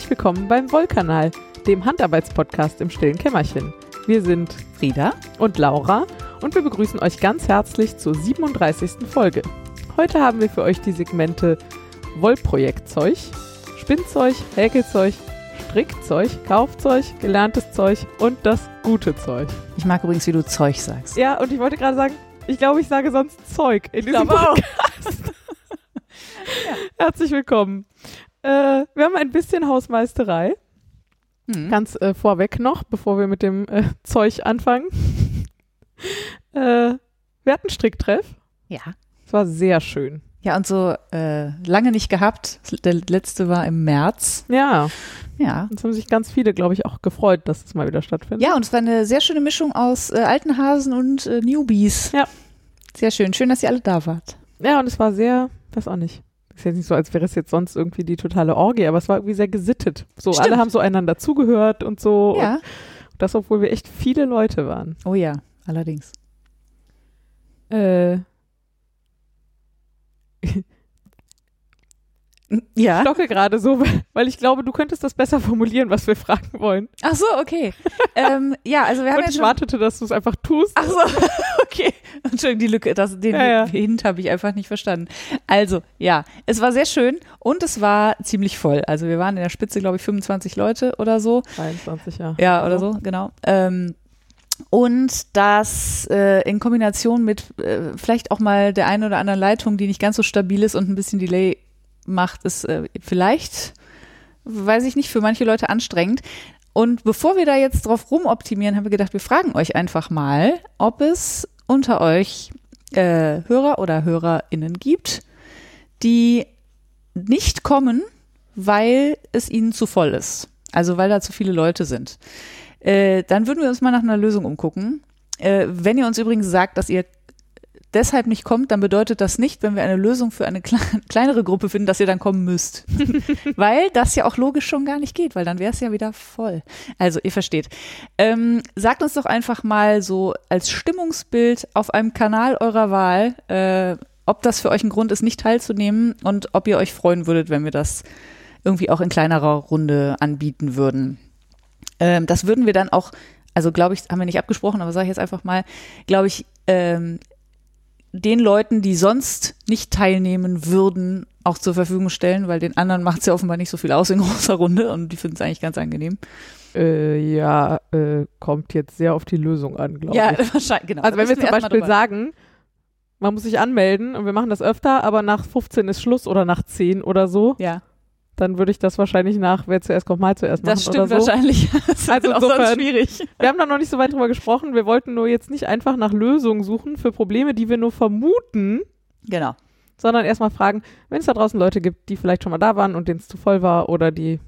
Herzlich willkommen beim Wollkanal, dem Handarbeitspodcast im stillen Kämmerchen. Wir sind Frieda und Laura und wir begrüßen euch ganz herzlich zur 37. Folge. Heute haben wir für euch die Segmente Wollprojektzeug, Spinnzeug, Häkelzeug, Strickzeug, Kaufzeug, gelerntes Zeug und das gute Zeug. Ich mag übrigens, wie du Zeug sagst. Ja, und ich wollte gerade sagen, ich glaube, ich sage sonst Zeug in diesem. Podcast. Herzlich willkommen. Äh, wir haben ein bisschen Hausmeisterei. Hm. Ganz äh, vorweg noch, bevor wir mit dem äh, Zeug anfangen. äh, wir hatten Stricktreff. Ja. Es war sehr schön. Ja, und so äh, lange nicht gehabt. Der letzte war im März. Ja, Ja. es haben sich ganz viele, glaube ich, auch gefreut, dass es mal wieder stattfindet. Ja, und es war eine sehr schöne Mischung aus äh, alten Hasen und Newbies. Ja. Sehr schön. Schön, dass ihr alle da wart. Ja, und es war sehr, weiß auch nicht. Ist jetzt nicht so, als wäre es jetzt sonst irgendwie die totale Orgie, aber es war irgendwie sehr gesittet. So, Stimmt. alle haben so einander zugehört und so. Ja. Und das, obwohl wir echt viele Leute waren. Oh ja, allerdings. Äh, Ja. stocke gerade so, weil ich glaube, du könntest das besser formulieren, was wir fragen wollen. Ach so, okay. ähm, ja, also wir haben Und ja ich schon wartete, dass du es einfach tust. Ach so, okay. Entschuldigung, die Lücke, das, den Ja, ja. Hint habe ich einfach nicht verstanden. Also, ja, es war sehr schön und es war ziemlich voll. Also wir waren in der Spitze, glaube ich, 25 Leute oder so. 23, ja. Ja, oder so, genau. Ähm, und das äh, in Kombination mit äh, vielleicht auch mal der einen oder anderen Leitung, die nicht ganz so stabil ist und ein bisschen Delay macht, ist äh, vielleicht, weiß ich nicht, für manche Leute anstrengend. Und bevor wir da jetzt drauf rumoptimieren, haben wir gedacht, wir fragen euch einfach mal, ob es unter euch äh, Hörer oder HörerInnen gibt, die nicht kommen, weil es ihnen zu voll ist. Also weil da zu viele Leute sind. Äh, dann würden wir uns mal nach einer Lösung umgucken. Äh, wenn ihr uns übrigens sagt, dass ihr deshalb nicht kommt, dann bedeutet das nicht, wenn wir eine Lösung für eine kle kleinere Gruppe finden, dass ihr dann kommen müsst. weil das ja auch logisch schon gar nicht geht, weil dann wäre es ja wieder voll. Also ihr versteht. Ähm, sagt uns doch einfach mal so als Stimmungsbild auf einem Kanal eurer Wahl, äh, ob das für euch ein Grund ist, nicht teilzunehmen und ob ihr euch freuen würdet, wenn wir das irgendwie auch in kleinerer Runde anbieten würden. Ähm, das würden wir dann auch, also glaube ich, haben wir nicht abgesprochen, aber sage ich jetzt einfach mal, glaube ich, ähm, den Leuten, die sonst nicht teilnehmen würden, auch zur Verfügung stellen, weil den anderen macht es ja offenbar nicht so viel aus in großer Runde und die finden es eigentlich ganz angenehm. Äh, ja, äh, kommt jetzt sehr auf die Lösung an, glaube Ja, ich. wahrscheinlich, genau. Also wenn wir müssen zum Beispiel sagen, man muss sich anmelden und wir machen das öfter, aber nach 15 ist Schluss oder nach 10 oder so, Ja, dann würde ich das wahrscheinlich nach, wer zuerst kommt, mal zuerst machen das stimmt so. wahrscheinlich. Das Also ist auch sonst insofern- schwierig. Wir haben da noch nicht so weit drüber gesprochen. Wir wollten nur jetzt nicht einfach nach Lösungen suchen für Probleme, die wir nur vermuten, Genau. sondern erstmal fragen, wenn es da draußen Leute gibt, die vielleicht schon mal da waren und denen es zu voll war oder die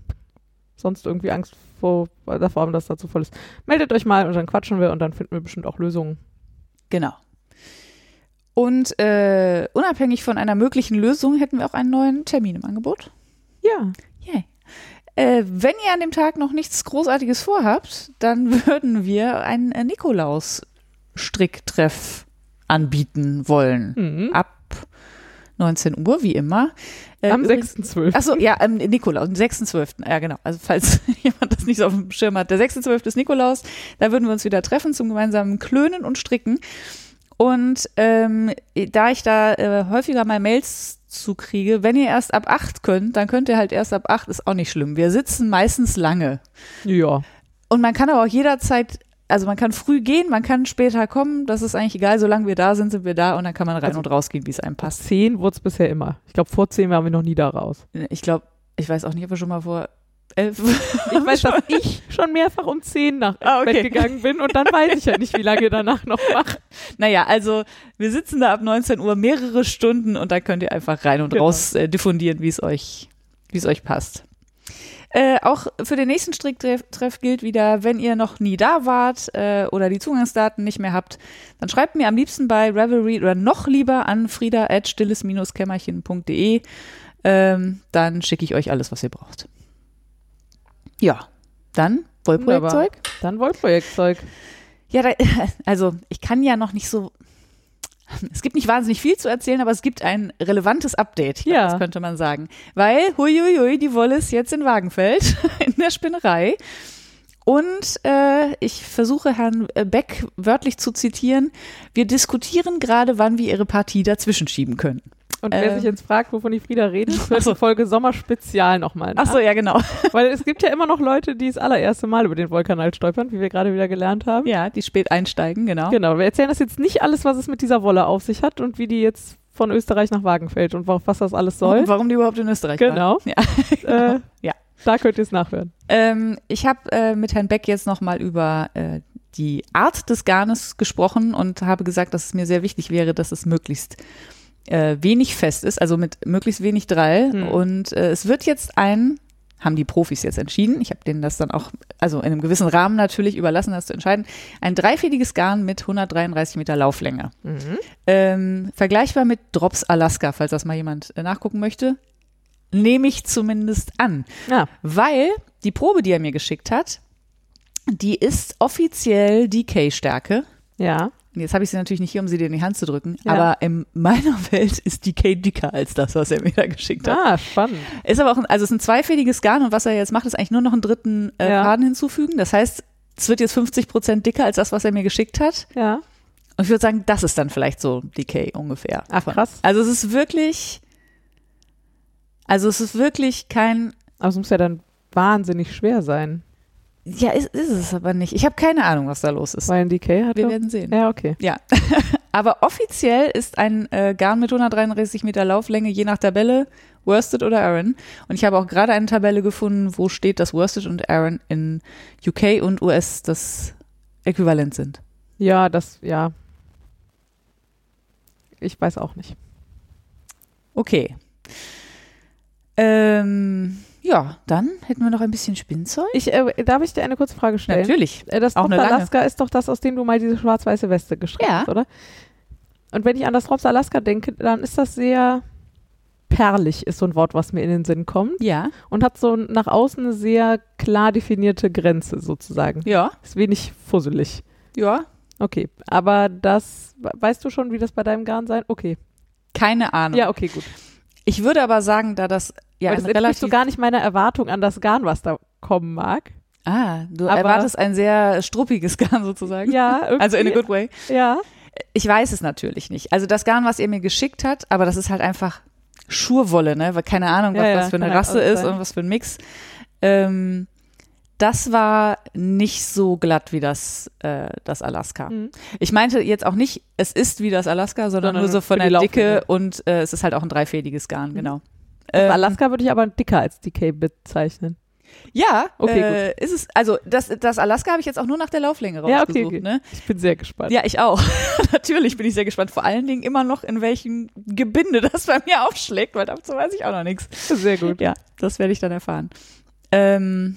sonst irgendwie Angst vor, davor haben, dass da zu voll ist. Meldet euch mal und dann quatschen wir und dann finden wir bestimmt auch Lösungen. Genau. Und äh, unabhängig von einer möglichen Lösung hätten wir auch einen neuen Termin im Angebot. Ja. Yay. Äh, wenn ihr an dem Tag noch nichts Großartiges vorhabt, dann würden wir einen äh, Nikolaus-Stricktreff anbieten wollen. Mhm. Ab 19 Uhr, wie immer. Äh, Am übrigens- 6.12. Achso, ja, am Nikolaus, am 6.12. Ja, genau. Also falls jemand das nicht so auf dem Schirm hat. Der 6.12. ist Nikolaus. Da würden wir uns wieder treffen zum gemeinsamen Klönen und Stricken. Und ähm, da ich da äh, häufiger mal Mails zu kriege, wenn ihr erst ab 8 könnt, dann könnt ihr halt erst ab 8, ist auch nicht schlimm. Wir sitzen meistens lange. Ja. Und man kann aber auch jederzeit, also man kann früh gehen, man kann später kommen, das ist eigentlich egal, solange wir da sind, sind wir da und dann kann man rein Also- und rausgehen, wie es einem passt. 10 wurde es bisher immer. Ich glaube, vor 10 waren wir noch nie da raus. Ich glaube, ich weiß auch nicht, ob wir schon mal vor elf. Ich weiß, dass ich schon mehrfach um 10 nach Ah, okay. Bett gegangen bin und dann weiß ich ja nicht, wie lange danach noch macht. Naja, also wir sitzen da ab 19 Uhr mehrere Stunden und da könnt ihr einfach rein und Genau. raus äh, diffundieren, wie es euch, wie es euch passt. Äh, auch für den nächsten Stricktreff Treff gilt wieder, wenn ihr noch nie da wart äh, oder die Zugangsdaten nicht mehr habt, dann schreibt mir am liebsten bei Revelry oder noch lieber an frieda at stilles-kämmerchen.de. Ähm, dann schicke ich euch alles, was ihr braucht. Ja, dann Wollprojektzeug. Dann Wollprojektzeug. Ja, da, also ich kann ja noch nicht so. es gibt nicht wahnsinnig viel zu erzählen, aber es gibt ein relevantes Update, hier, Ja. das könnte man sagen. Weil, huiuiui, die Wolle ist jetzt in Wagenfeld in der Spinnerei. Und äh, ich versuche Herrn äh, Beck wörtlich zu zitieren. Wir diskutieren gerade, wann wir ihre Partie dazwischen schieben können. Und wer Ähm. sich jetzt fragt, wovon die Frieda redet, hört die Folge Sommerspezial nochmal. Ach so, ja, genau. Weil es gibt ja immer noch Leute, die das allererste Mal über den Wollkanal stolpern, wie wir gerade wieder gelernt haben. Ja, die spät einsteigen, genau. Genau, wir erzählen das jetzt nicht alles, was es mit dieser Wolle auf sich hat und wie die jetzt von Österreich nach Wagenfeld und wa- was das alles soll. Und warum die überhaupt in Österreich waren. Genau. Ja. Äh, Ja. Da könnt ihr es nachhören. Ähm, ich habe äh, mit Herrn Beck jetzt nochmal über äh, die Art des Garnes gesprochen und habe gesagt, dass es mir sehr wichtig wäre, dass es möglichst äh, wenig fest ist, also mit möglichst wenig Drall. Hm. Und äh, es wird jetzt ein, haben die Profis jetzt entschieden, ich habe denen das dann auch, also in einem gewissen Rahmen natürlich überlassen, das zu entscheiden, ein dreifädiges Garn mit 133 Meter Lauflänge. Ähm, vergleichbar mit Drops Alaska, falls das mal jemand äh, nachgucken möchte. Nehme ich zumindest an. Ja. Weil die Probe, die er mir geschickt hat, die ist offiziell DK-Stärke. Ja. Und Jetzt habe ich sie natürlich nicht hier, um sie dir in die Hand zu drücken, Ja. aber in meiner Welt ist DK dicker als das, was er mir da geschickt hat. Ah, spannend. Ist aber auch, ein, also es ist ein zweifädiges Garn und was er jetzt macht, ist eigentlich nur noch einen dritten äh, Ja. Faden hinzufügen. Das heißt, es wird jetzt 50 Prozent dicker als das, was er mir geschickt hat. Ja. Und ich würde sagen, das ist dann vielleicht so DK ungefähr. Ach, krass. Also es ist wirklich, also es ist wirklich kein, Aber es muss ja dann wahnsinnig schwer sein. Ja, ist, ist es aber nicht. Ich habe keine Ahnung, was da los ist. Weil ein DK hat Wir werden sehen. Ja, okay. Ja, aber offiziell ist ein äh, Garn mit 133 Meter Lauflänge je nach Tabelle Worsted oder Aran. Und ich habe auch gerade eine Tabelle gefunden, wo steht, dass Worsted und Aran in UK und US das Äquivalent sind. Ja, das, ja. Ich weiß auch nicht. Okay. Ähm, ja, dann hätten wir noch ein bisschen Spinnzeug. Ich, äh, darf ich dir eine kurze Frage stellen? Natürlich. Äh, Das Drops lange. Alaska ist doch das, aus dem du mal diese schwarz-weiße Weste gestrickt Ja. hast, oder? Und wenn ich an das Drops Alaska denke, dann ist das sehr perlig, ist so ein Wort, was mir in den Sinn kommt. Ja. Und hat so nach außen eine sehr klar definierte Grenze sozusagen. Ja. Ist wenig fusselig. Ja. Okay, aber das, weißt du schon, wie das bei deinem Garn sein? Okay. Keine Ahnung. Ja, okay, gut. Ich würde aber sagen, da das ja Weil das entspricht so gar nicht meiner Erwartung an das Garn, was da kommen mag. Ah, du Aber- erwartest ein sehr struppiges Garn sozusagen. Ja, irgendwie. Also in a good way. Ja. Ich weiß es natürlich nicht. Also das Garn, was ihr mir geschickt hat, aber das ist halt einfach Schurwolle, ne? Weil keine Ahnung, was Ja, das für eine Rasse alles ist sein. und was für ein Mix. Ähm, das war nicht so glatt wie das, äh, das Alaska. Mhm. Ich meinte jetzt auch nicht, es ist wie das Alaska, sondern, Sondern nur so von der Dicke und äh, es ist halt auch ein dreifädiges Garn, Mhm. genau. Ähm, Alaska würde ich aber dicker als DK bezeichnen. Ja, Okay, äh, ist es, also das, das Alaska habe ich jetzt auch nur nach der Lauflänge Ja, rausgesucht, okay, okay. ne? Ich bin sehr gespannt. Ja, ich auch. Natürlich bin ich sehr gespannt. Vor allen Dingen immer noch, in welchem Gebinde das bei mir aufschlägt, weil dazu weiß ich auch noch nichts. Sehr gut. Ja, das werde ich dann erfahren. Ähm,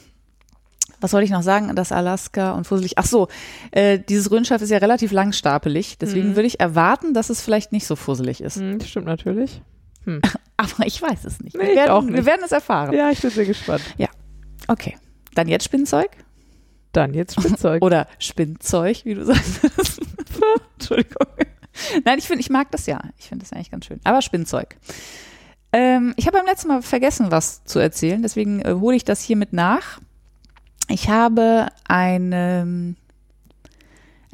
was wollte ich noch sagen? Das Alaska und fusselig. Ach so, äh, dieses Röhnschaf ist ja relativ langstapelig. Deswegen Mhm. würde ich erwarten, dass es vielleicht nicht so fusselig ist. Hm, das stimmt natürlich. Aber ich weiß es nicht. Nee, wir, werden, nicht. wir werden es erfahren. Ja, ich bin sehr gespannt. Okay. Dann jetzt Spinnzeug Dann jetzt Spielzeug. oder Spinnzeug, wie du sagst. Entschuldigung. Nein, ich finde, ich mag das ja. Ich finde das eigentlich ganz schön. Aber Spinnzeug. Ähm, ich habe beim letzten Mal vergessen, was zu erzählen, deswegen äh, hole ich das hiermit nach. Ich habe ein, ein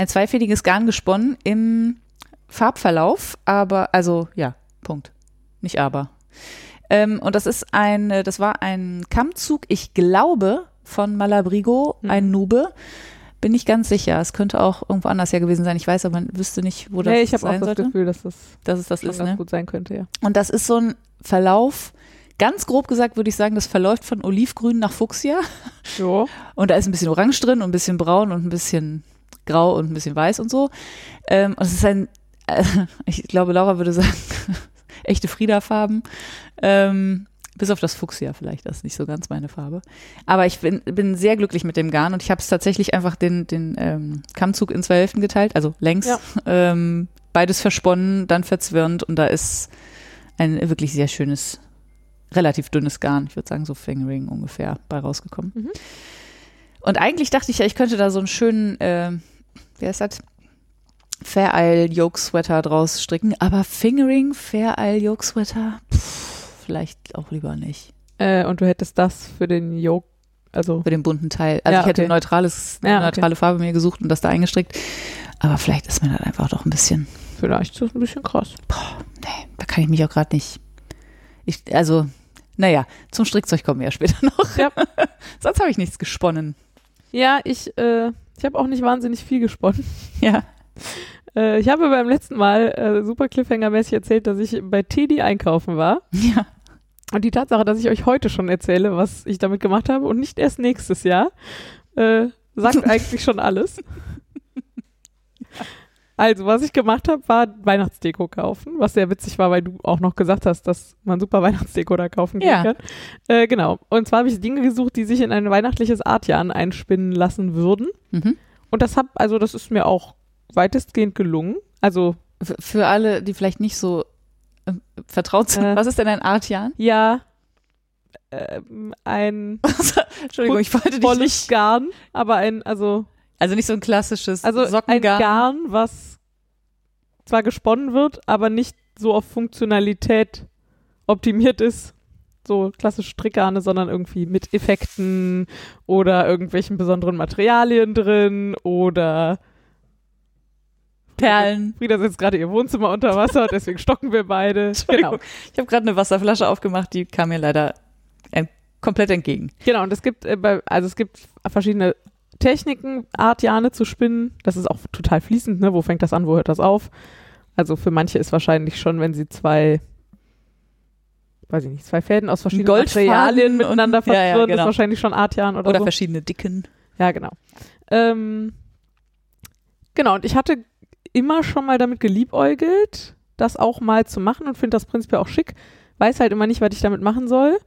zweifädiges Garn gesponnen im Farbverlauf, aber, also ja, Punkt. Nicht aber. Ähm, und das ist ein, äh, das war ein Kammzug, ich glaube, von Malabrigo, Mhm. ein Nube. Bin nicht ganz sicher. Es könnte auch irgendwo anders ja gewesen sein. Ich weiß aber wüsste nicht, wo das nee, ich habe auch sein das sollte. Gefühl, dass das dass es das ist, ganz ne? gut sein könnte, ja. Und das ist so ein Verlauf, ganz grob gesagt würde ich sagen, das verläuft von Olivgrün nach Fuchsia. Jo. Und da ist ein bisschen Orange drin und ein bisschen Braun und ein bisschen Grau und ein bisschen Weiß und so. Ähm, und es ist ein, äh, ich glaube, Laura würde sagen, echte Frieda-Farben. Ähm, bis auf das Fuchsia vielleicht, das ist nicht so ganz meine Farbe. Aber ich bin, bin sehr glücklich mit dem Garn und ich habe es tatsächlich einfach den, den ähm, Kammzug in zwei Hälften geteilt, also längs. Ja. Ähm, beides versponnen, dann verzwirnt und da ist ein wirklich sehr schönes, relativ dünnes Garn, ich würde sagen so Fingering ungefähr bei rausgekommen. Mhm. Und eigentlich dachte ich ja, ich könnte da so einen schönen, äh, wie heißt das? Fair Isle Yoke Sweater draus stricken. Aber Fingering Fair Isle Yoke Sweater, pff, vielleicht auch lieber nicht. Äh, und du hättest das für den Yoke, also Für den bunten Teil. Also Ja, ich hätte okay. ein neutrales, eine Ja, okay. neutrale Farbe mir gesucht und das da eingestrickt. Aber vielleicht ist mir das einfach doch ein bisschen, vielleicht ist das ein bisschen krass. nee, da kann ich mich auch gerade nicht. Ich, also, naja, zum Strickzeug kommen wir ja später noch. Ja. Sonst habe ich nichts gesponnen. Ja, ich, äh, ich habe auch nicht wahnsinnig viel gesponnen. Ja. Äh, ich habe beim letzten Mal äh, super Cliffhanger-mäßig erzählt, dass ich bei Teddy einkaufen war. Ja. Und die Tatsache, dass ich euch heute schon erzähle, was ich damit gemacht habe und nicht erst nächstes Jahr, äh, sagt eigentlich schon alles. Also, was ich gemacht habe, war Weihnachtsdeko kaufen, was sehr witzig war, weil du auch noch gesagt hast, dass man super Weihnachtsdeko da kaufen Ja. kann. Äh, genau. Und zwar habe ich Dinge gesucht, die sich in ein weihnachtliches Artjahren einspinnen lassen würden. Mhm. Und das hab, also das ist mir auch weitestgehend gelungen. Also Für alle, die vielleicht nicht so äh, vertraut sind, Äh. was ist denn ein Artjan? ja, ähm, ein Entschuldigung, ich wollte dich nicht. Garn, aber ein, also, Also nicht so ein klassisches also ein Sockengarn. Garn, was zwar gesponnen wird, aber nicht so auf Funktionalität optimiert ist. So klassisch Strickgarne, sondern irgendwie mit Effekten oder irgendwelchen besonderen Materialien drin oder Perlen. Frieda setzt gerade ihr Wohnzimmer unter Wasser, deswegen stocken wir beide. Genau. Ich habe gerade eine Wasserflasche aufgemacht, die kam mir leider ein, komplett entgegen. Genau, und es gibt, äh, also es gibt verschiedene Techniken, Art Jane zu spinnen. Das ist auch total fließend, ne? Wo fängt das an, wo hört das auf? Also für manche ist wahrscheinlich schon, wenn sie zwei, weiß ich nicht, zwei Fäden aus verschiedenen Materialien und- miteinander ja, ja, verwirren, genau. ist wahrscheinlich schon Art Jane oder, Oder so. verschiedene Dicken. Ja, genau. Ähm, genau, und ich hatte immer schon mal damit geliebäugelt, das auch mal zu machen und finde das prinzipiell auch schick. Weiß halt immer nicht, was ich damit machen soll.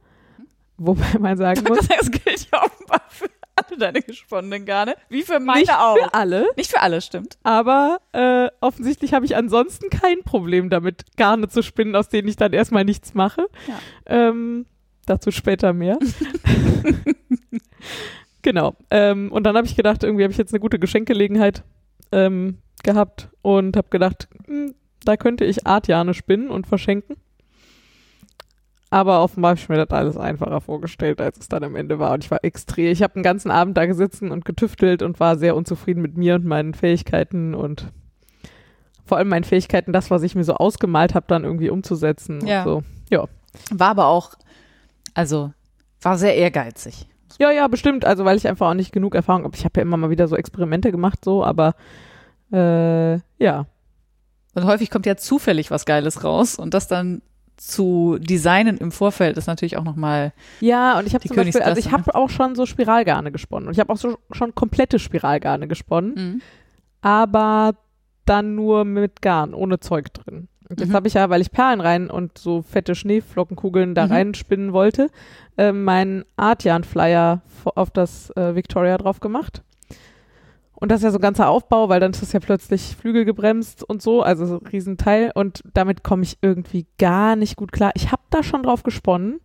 Wobei man sagen muss, Das gilt ja offenbar für alle deine gesponnenen Garne. Wie für meine nicht auch. für alle, Nicht für alle, stimmt. aber äh, offensichtlich habe ich ansonsten kein Problem damit, Garne zu spinnen, aus denen ich dann erstmal nichts mache. Ja. Ähm, dazu später mehr. genau. Ähm, und dann habe ich gedacht, irgendwie habe ich jetzt eine gute Geschenkgelegenheit ähm, gehabt und habe gedacht, hm, da könnte ich Artjane spinnen und verschenken. Aber offenbar habe ich mir das alles einfacher vorgestellt, als es dann am Ende war. Und ich war extrem. Ich habe den ganzen Abend da gesessen und getüftelt und war sehr unzufrieden mit mir und meinen Fähigkeiten und vor allem meinen Fähigkeiten, das, was ich mir so ausgemalt habe, dann irgendwie umzusetzen. Ja. So. War aber auch, also, war sehr ehrgeizig. Ja, ja, bestimmt. Also, weil ich einfach auch nicht genug Erfahrung habe. Ich habe ja immer mal wieder so Experimente gemacht, so, aber äh, ja. Und häufig kommt ja zufällig was Geiles raus und das dann zu designen im Vorfeld ist natürlich auch nochmal, Ja, und ich habe zum Beispiel, also ich habe auch schon so Spiralgarne gesponnen. Und ich habe auch so schon komplette Spiralgarne gesponnen, aber dann nur mit Garn, ohne Zeug drin. Und jetzt Mhm. habe ich ja, weil ich Perlen rein und so fette Schneeflockenkugeln da Mhm. reinspinnen wollte, äh, meinen Artjan-Flyer vo- auf das äh, Victoria drauf gemacht. Und das ist ja so ein ganzer Aufbau, weil dann ist das ja plötzlich Flügel gebremst und so, also so ein Riesenteil. Und damit komme ich irgendwie gar nicht gut klar. Ich habe da schon drauf gesponnen,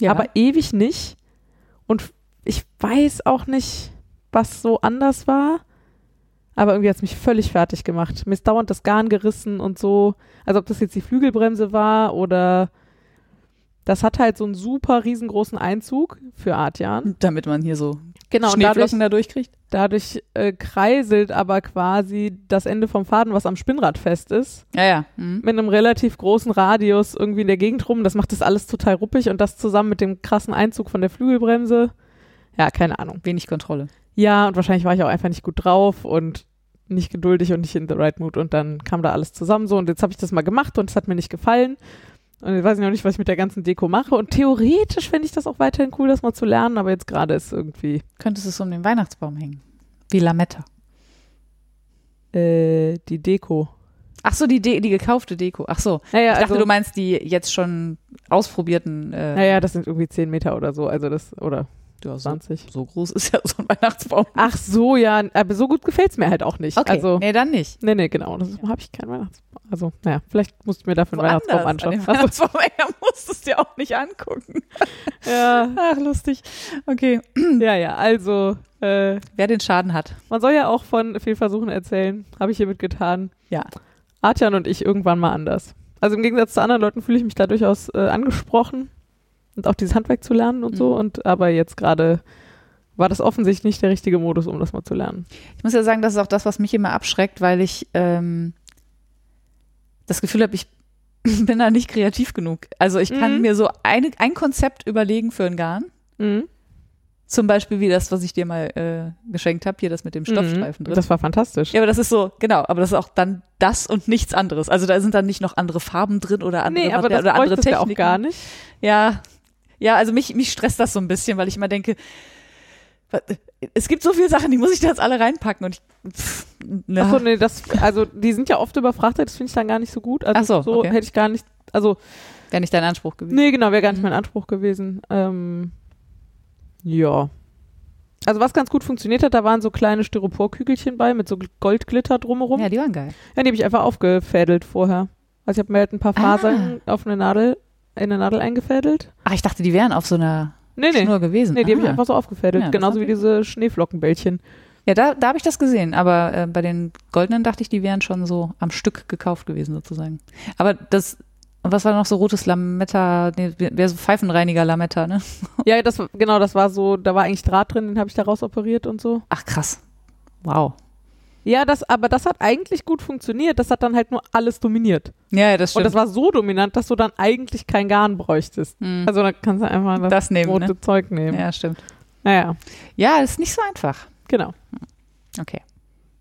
ja. aber ewig nicht. Und ich weiß auch nicht, was so anders war. Aber irgendwie hat es mich völlig fertig gemacht. Mir ist dauernd das Garn gerissen und so. Also ob das jetzt die Flügelbremse war oder das hat halt so einen super riesengroßen Einzug für Artjan. damit man hier so Genau, und dadurch, Schneeflocken da durchkriegt. dadurch äh, kreiselt aber quasi das Ende vom Faden, was am Spinnrad fest ist, Ja, ja. Mhm. mit einem relativ großen Radius irgendwie in der Gegend rum. Das macht das alles total ruppig und das zusammen mit dem krassen Einzug von der Flügelbremse. Ja, keine Ahnung. Wenig Kontrolle. Ja, und wahrscheinlich war ich auch einfach nicht gut drauf und nicht geduldig und nicht in the right mood und dann kam da alles zusammen so und jetzt habe ich das mal gemacht und es hat mir nicht gefallen. Und jetzt weiß ich noch nicht, was ich mit der ganzen Deko mache. Und theoretisch fände ich das auch weiterhin cool, das mal zu lernen, aber jetzt gerade ist irgendwie Könntest du es um den Weihnachtsbaum hängen? Wie Lametta. äh, die Deko. Ach so, die, De die gekaufte Deko. Ach so. Naja, Ich dachte, also, du meinst die jetzt schon ausprobierten. Äh, naja, das sind irgendwie 10 Meter oder so, also das, oder ja, so, 20. so groß ist ja so ein Weihnachtsbaum. Ach so, ja, aber so gut gefällt's mir halt auch nicht. Okay, Also, nee, dann nicht. nee, nee, genau. Das habe ich keinen Weihnachtsbaum. Also, naja, vielleicht musst du mir dafür einen Weihnachtsbaum Woanders. anschauen. An so, Weihnachtsbaum ja, musst du es dir auch nicht angucken. ja, Ach, lustig. Okay. ja, ja, also, Äh, Wer den Schaden hat. man soll ja auch von Fehlversuchen erzählen. Habe ich hiermit getan. Ja. Artjan und ich irgendwann mal anders. Also im Gegensatz zu anderen Leuten fühle ich mich da durchaus äh, angesprochen und auch dieses Handwerk zu lernen und so. Mhm. Und aber jetzt gerade war das offensichtlich nicht der richtige Modus, um das mal zu lernen. Ich muss ja sagen, das ist auch das, was mich immer abschreckt, weil ich ähm, das Gefühl habe, ich bin da nicht kreativ genug. Also ich kann Mhm. mir so eine, ein Konzept überlegen für ein Garn. Mhm. Zum Beispiel wie das, was ich dir mal äh, geschenkt habe, hier das mit dem Stoffstreifen Mhm. drin. Das war fantastisch. ja, aber das ist so, genau, aber das ist auch dann das und nichts anderes. Also da sind dann nicht noch andere Farben drin oder andere, nee, aber das Material- oder andere du ja Techniken. auch gar nicht. Ja, ja, also mich, mich stresst das so ein bisschen, weil ich immer denke, es gibt so viele Sachen, die muss ich da jetzt alle reinpacken und ich, pff, na, Achso, nee, das, also die sind ja oft überfrachtet, das finde ich dann gar nicht so gut. Also Ach so, so okay. hätte ich gar nicht, also wäre nicht dein Anspruch gewesen. Nee, genau, wäre gar nicht Mhm. mein Anspruch gewesen. Ähm, ja. Also was ganz gut funktioniert hat, da waren so kleine Styroporkügelchen bei mit so Goldglitter drumherum. Ja, Ja, die waren geil. die habe ich einfach aufgefädelt vorher. Also ich habe mir halt ein paar Fasern auf eine Nadel, in eine Nadel eingefädelt. Ach, ich dachte, die wären auf so einer Nee, nee. Schnur gewesen. Nee, die habe ich Ah. einfach so aufgefädelt. Ja, Genauso wie diese Schneeflockenbällchen. Ja, da, da habe ich das gesehen, aber äh, bei den goldenen dachte ich, die wären schon so am Stück gekauft gewesen sozusagen. Aber das, was war noch so rotes Lametta, nee, wäre so Pfeifenreiniger Lametta, ne? Ja, das war- genau, das war so, da war eigentlich Draht drin, den habe ich da raus operiert und so. Ach krass. Wow. Ja, das, aber das hat eigentlich gut funktioniert. Das hat dann halt nur alles dominiert. Ja, das Und stimmt. das war so dominant, dass du dann eigentlich kein Garn bräuchtest. Hm. Also dann kannst du einfach das, das nehmen, rote ne? Zeug nehmen. Ja, stimmt. Naja, Ja, ist nicht so einfach. genau. Okay.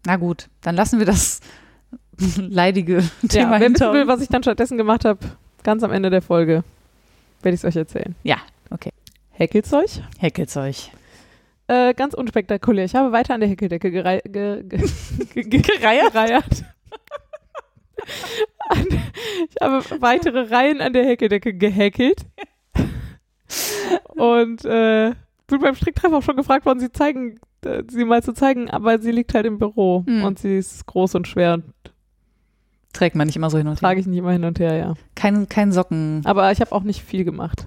Na gut, dann lassen wir das leidige Thema ja, wer hinter wissen will, was ich dann stattdessen gemacht habe, ganz am Ende der Folge, werde ich es euch erzählen. Ja, okay. Häkelzeug? Häkelzeug. Äh, ganz unspektakulär. Ich habe weiter an der Häkeldecke gerei ge ge ge ge gereiert. An- ich habe weitere Reihen an der Häkeldecke gehäkelt. Und äh, bin beim Stricktreff auch schon gefragt worden, sie zeigen, äh, sie mal zu zeigen, aber sie liegt halt im Büro Hm. und sie ist groß und schwer und Trägt man nicht immer so hin und her. trage ich nicht immer hin und her, ja. Kein, kein Sockenprojekt. Aber ich habe auch nicht viel gemacht.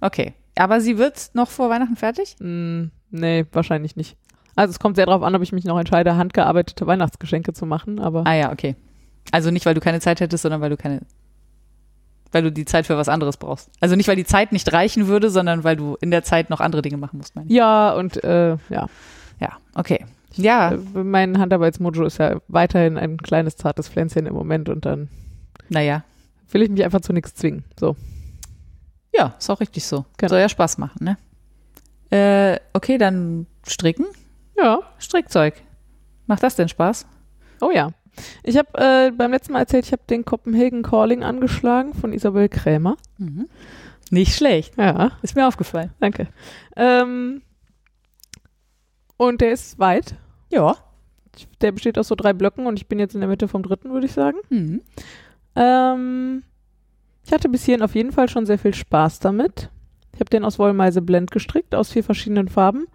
Okay. Aber sie wird noch vor Weihnachten fertig? Mm, nee, wahrscheinlich nicht. Also es kommt sehr darauf an, ob ich mich noch entscheide, handgearbeitete Weihnachtsgeschenke zu machen, aber Ah ja, okay. Also nicht, weil du keine Zeit hättest, sondern weil du keine, weil du die Zeit für was anderes brauchst. Also nicht, weil die Zeit nicht reichen würde, sondern weil du in der Zeit noch andere Dinge machen musst, meine ich. ja, und äh, ja. Ja, okay. Ja, Äh, mein Handarbeitsmojo ist ja weiterhin ein kleines, zartes Pflänzchen im Moment und dann naja. will ich mich einfach zu nichts zwingen. So. Ja, ist auch richtig so. Genau. Soll ja Spaß machen, ne? Äh, okay, dann stricken. Ja. Strickzeug. Macht das denn Spaß? Oh ja. Ich habe äh, beim letzten Mal erzählt, ich habe den Copenhagen Calling angeschlagen von Isabel Krämer. Mhm. Nicht schlecht. Ja, Ist mir aufgefallen. danke. Ähm, und der ist weit. Ja. Der besteht aus so drei Blöcken und ich bin jetzt in der Mitte vom dritten, würde ich sagen. Mhm. Ähm, ich hatte bis hierhin auf jeden Fall schon sehr viel Spaß damit. Ich habe den aus Wollmeise Blend gestrickt, aus vier verschiedenen Farben.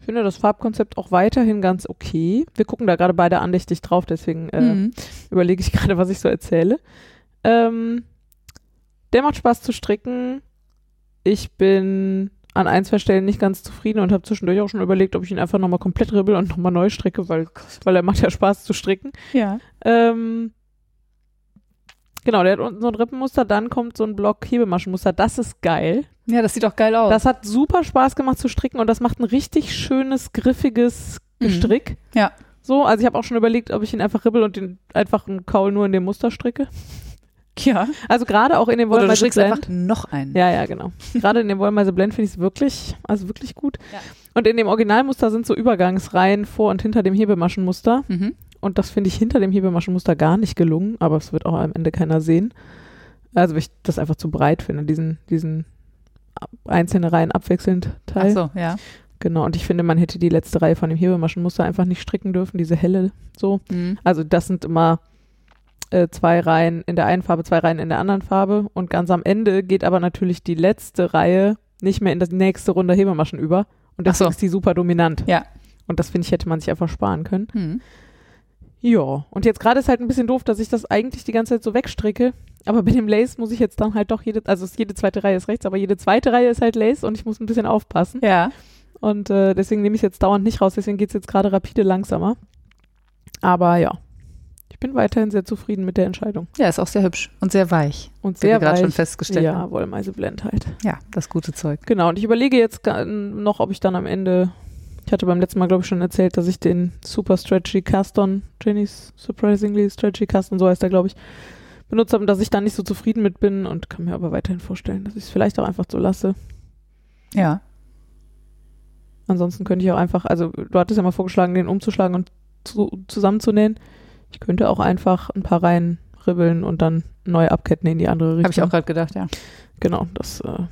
Ich finde das Farbkonzept auch weiterhin ganz okay. Wir gucken da gerade beide andächtig drauf, deswegen äh, Mhm. überlege ich gerade, was ich so erzähle. Ähm, der macht Spaß zu stricken. Ich bin an ein, zwei Stellen nicht ganz zufrieden und habe zwischendurch auch schon überlegt, ob ich ihn einfach nochmal komplett ribbel und nochmal neu stricke, weil, weil er macht ja Spaß zu stricken. Ja. Ähm, genau, der hat unten so ein Rippenmuster, dann kommt so ein Block Hebemaschenmuster. Das ist geil. Ja, das sieht doch geil aus. Das hat super Spaß gemacht zu stricken und das macht ein richtig schönes, griffiges Mhm. Gestrick. Ja. So, also ich habe auch schon überlegt, ob ich ihn einfach ribbel und den einfach einen Kaul nur in dem Muster stricke. ja. Also gerade auch in dem Oder du Wollmeise strickst Blend. einfach noch einen. Ja, ja, genau. Gerade in dem Wollmeise Blend finde ich es wirklich, also wirklich gut. Ja. Und in dem Originalmuster sind so Übergangsreihen vor und hinter dem Hebemaschenmuster. Mhm. Und das finde ich hinter dem Hebemaschenmuster gar nicht gelungen, aber es wird auch am Ende keiner sehen. Also weil ich das einfach zu breit finde, diesen, diesen einzelne Reihen abwechselnd Ach Teil. so, ja. Genau, und ich finde, man hätte die letzte Reihe von dem Hebemaschenmuster einfach nicht stricken dürfen, diese helle so. Mhm. Also das sind immer äh, zwei Reihen in der einen Farbe, zwei Reihen in der anderen Farbe. Und ganz am Ende geht aber natürlich die letzte Reihe nicht mehr in die nächste Runde Hebemaschen über. Und Ach deswegen so. ist die super dominant. Ja. Und das finde ich, hätte man sich einfach sparen können. Mhm. Ja, und jetzt gerade ist halt ein bisschen doof, dass ich das eigentlich die ganze Zeit so wegstricke. Aber bei dem Lace muss ich jetzt dann halt doch jede, also jede zweite Reihe ist rechts, aber jede zweite Reihe ist halt Lace und ich muss ein bisschen aufpassen. Ja. Und äh, deswegen nehme ich es jetzt dauernd nicht raus. Deswegen geht es jetzt gerade rapide langsamer. Aber ja, ich bin weiterhin sehr zufrieden mit der Entscheidung. Ja, ist auch sehr hübsch und sehr weich. Und sehr gerade schon weich. festgestellt Ja. Wollmeiseblend halt. Ja, das gute Zeug. Genau, und ich überlege jetzt noch, ob ich dann am Ende, ich hatte beim letzten Mal, glaube ich, schon erzählt, dass ich den Super Stretchy Caston, Jenny's Surprisingly Stretchy Caston, so heißt der, glaube ich, benutzt habe und dass ich da nicht so zufrieden mit bin und kann mir aber weiterhin vorstellen, dass ich es vielleicht auch einfach so lasse. Ja. Ansonsten könnte ich auch einfach, also du hattest ja mal vorgeschlagen, den umzuschlagen und zu, zusammenzunähen. Ich könnte auch einfach ein paar Reihen ribbeln und dann neu abketten in die andere Richtung. Habe ich auch gerade gedacht, ja. Genau, das, äh,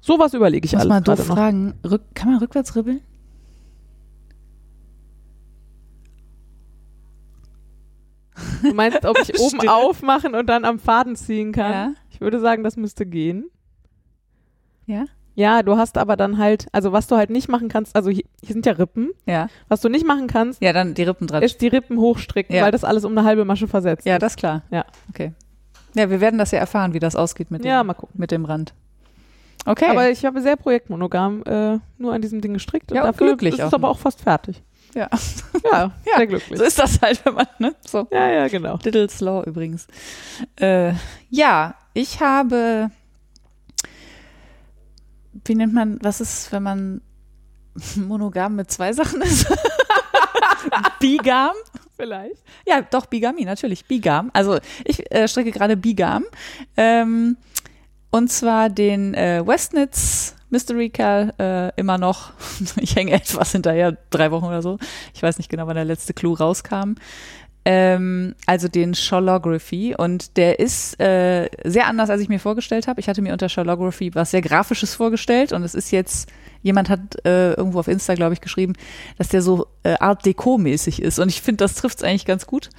sowas überlege ich Ich muss alles mal doof fragen, rück, kann man rückwärts ribbeln? Du meinst, ob ich oben Stille. aufmachen und dann am Faden ziehen kann? Ja. Ich würde sagen, das müsste gehen. Ja? Ja, du hast aber dann halt, also was du halt nicht machen kannst, also hier, hier sind ja Rippen. Ja. Was du nicht machen kannst, Ja, dann die Rippen dran. ist die Rippen hochstricken, Ja. weil das alles um eine halbe Masche versetzt Ja, das ist klar. Ja. Okay. Ja, wir werden das ja erfahren, wie das ausgeht mit dem, Ja, mal gucken. mit dem Rand. Okay. Aber ich habe sehr projektmonogam äh, nur an diesem Ding gestrickt und Ja, und dafür glücklich ist es aber auch fast fertig. Ja. Ja, Ja, sehr glücklich. so ist das halt, wenn man, ne? So. Ja, ja, genau. Little's Law übrigens. Äh, ja, ich habe, wie nennt man, was ist, wenn man monogam mit zwei Sachen ist? Bigam? Vielleicht. Ja, doch, Bigami, natürlich. Bigam. Also ich äh, stricke gerade Bigam. Ähm, und zwar den äh, Westnitz Mystery Cal äh, immer noch. Ich hänge etwas hinterher, drei Wochen oder so. Ich weiß nicht genau, wann der letzte Clou rauskam. Ähm, also den Sholography und der ist äh, sehr anders, als ich mir vorgestellt habe. Ich hatte mir unter Sholography was sehr Grafisches vorgestellt und es ist jetzt, jemand hat äh, irgendwo auf Insta, glaube ich, geschrieben, dass der so äh, Art Deco-mäßig ist und ich finde, das trifft es eigentlich ganz gut.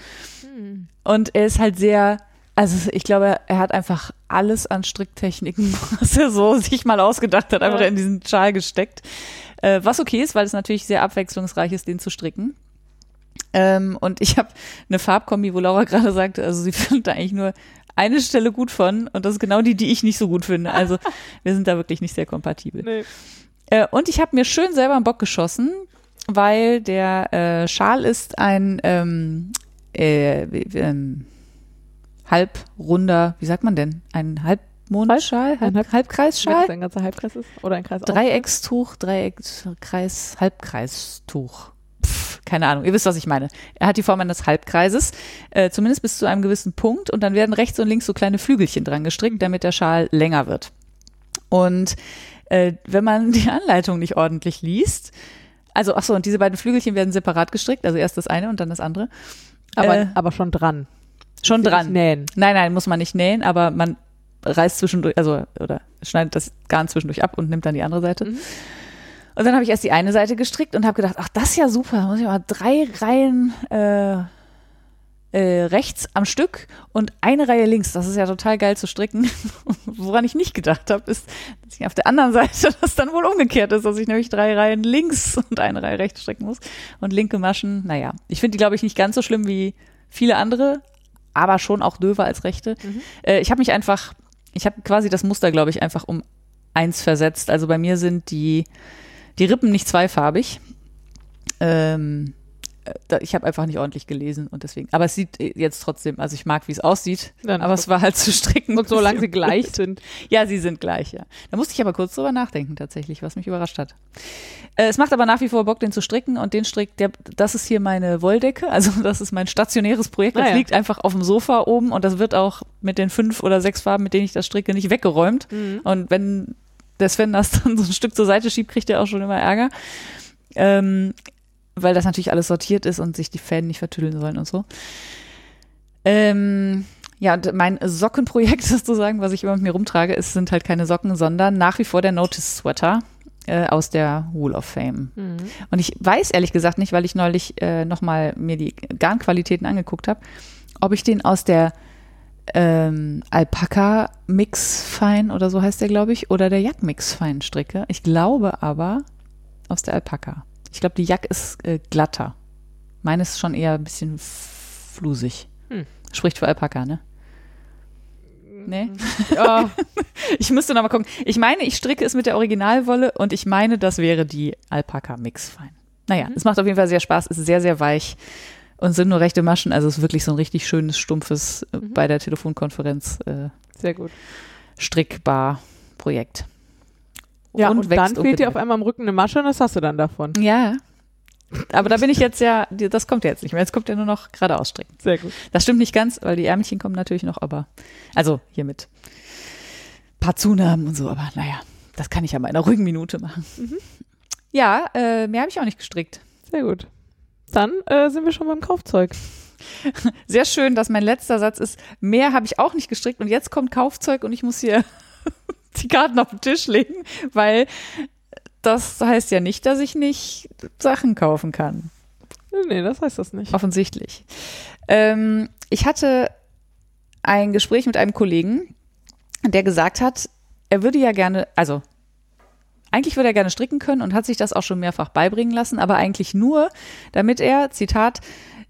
Und er ist halt sehr, also ich glaube, er hat einfach alles an Stricktechniken, was er so sich mal ausgedacht hat, einfach Ja. in diesen Schal gesteckt. Äh, was okay ist, weil es natürlich sehr abwechslungsreich ist, den zu stricken. Ähm, und ich habe eine Farbkombi, wo Laura gerade sagte, also sie findet da eigentlich nur eine Stelle gut von und das ist genau die, die ich nicht so gut finde. Also wir sind da wirklich nicht sehr kompatibel. Nee. Äh, und ich habe mir schön selber einen Bock geschossen, weil der äh, Schal ist ein ähm, äh, wie- ähm, halbrunder, wie sagt man denn? Ein Halbmondschal? Ein Halb, Halb- Wenn Halbkreisschal? das ein ganzer Halbkreis ist oder ein Kreis. Dreieckstuch, Dreieckskreis, Halbkreistuch. Pff, keine Ahnung, ihr wisst, was ich meine. Er hat die Form eines Halbkreises, äh, zumindest bis zu einem gewissen Punkt und dann werden rechts und links so kleine Flügelchen dran gestrickt, damit der Schal länger wird. Und äh, wenn man die Anleitung nicht ordentlich liest, also ach so, und diese beiden Flügelchen werden separat gestrickt, also erst das eine und dann das andere. aber, äh, aber schon dran. Schon dran. Nähen. Nein, nein, muss man nicht nähen, aber man reißt zwischendurch, also oder schneidet das Garn zwischendurch ab und nimmt dann die andere Seite. Mhm. Und dann habe ich erst die eine Seite gestrickt und habe gedacht, ach, das ist ja super, muss ich mal drei Reihen äh, äh, rechts am Stück und eine Reihe links. Das ist ja total geil zu stricken. Woran ich nicht gedacht habe, ist, dass ich auf der anderen Seite das dann wohl umgekehrt ist, dass ich nämlich drei Reihen links und eine Reihe rechts stricken muss. Und linke Maschen, naja, ich finde die, glaube ich, nicht ganz so schlimm wie viele andere, aber schon auch döver als rechte. Äh, ich habe mich einfach, ich habe quasi das Muster, glaube ich, einfach um eins versetzt. Also bei mir sind die, die Rippen nicht zweifarbig. Ähm, äh, ich habe einfach nicht ordentlich gelesen und deswegen. Aber es sieht äh, jetzt trotzdem, also ich mag, wie es aussieht, Dann aber es war halt zu stricken. Und solange sie gleich sind. Ja, sie sind gleich, ja. Da musste ich aber kurz drüber nachdenken tatsächlich, was mich überrascht hat. Äh, es macht aber nach wie vor Bock, den zu stricken und den strickt, der, das ist hier meine Wolldecke, also das ist mein stationäres Projekt, das Ah ja. liegt einfach auf dem Sofa oben und das wird auch mit den fünf oder sechs Farben, mit denen ich das stricke, nicht weggeräumt. Und wenn der Sven das dann so ein Stück zur Seite schiebt, kriegt er auch schon immer Ärger. Ähm, weil das natürlich alles sortiert ist und sich die Fäden nicht vertüdeln sollen und so. Ähm, ja, und mein Sockenprojekt sozusagen, was ich immer mit mir rumtrage, ist, sind halt keine Socken, sondern nach wie vor der Notice Sweater äh, aus der Wall of Fame. Und ich weiß ehrlich gesagt nicht, weil ich neulich äh, nochmal mir die Garnqualitäten angeguckt habe, ob ich den aus der ähm, Alpaka Mix Fein oder so heißt der, glaube ich, oder der Jack Mix Fein stricke. Ich glaube aber aus der Alpaka. Ich glaube, die Jack ist äh, glatter. Meine ist schon eher ein bisschen flusig. Hm. Spricht für Alpaka, ne? Nee. Ja, Ich müsste noch mal gucken. Ich meine, ich stricke es mit der Originalwolle und ich meine, das wäre die Alpaka Mix Fein. Naja, Mhm. es macht auf jeden Fall sehr Spaß, ist sehr, sehr weich und sind nur rechte Maschen. Also es ist wirklich so ein richtig schönes, stumpfes äh, Mhm. bei der Telefonkonferenz äh, sehr gut. strickbar Projekt. Ja, und, dann wächst fehlt dir auf einmal am Rücken eine Masche und das hast du dann davon. Ja. Aber da bin ich jetzt ja, das kommt ja jetzt nicht mehr. Jetzt kommt ja nur noch geradeaus stricken. Sehr gut. Das stimmt nicht ganz, weil die Ärmelchen kommen natürlich noch, aber also hier mit paar Zunahmen und so, aber naja, das kann ich ja mal in einer ruhigen Minute machen. Ja, äh, mehr habe ich auch nicht gestrickt. Sehr gut. Dann äh, sind wir schon beim Kaufzeug. Sehr schön, dass mein letzter Satz ist, mehr habe ich auch nicht gestrickt und jetzt kommt Kaufzeug und ich muss hier die Karten auf den Tisch legen, weil das heißt ja nicht, dass ich nicht Sachen kaufen kann. Nee, das heißt das nicht. Offensichtlich. Ähm, ich hatte ein Gespräch mit einem Kollegen, der gesagt hat, er würde ja gerne, also eigentlich würde er gerne stricken können und hat sich das auch schon mehrfach beibringen lassen, aber eigentlich nur, damit er, Zitat,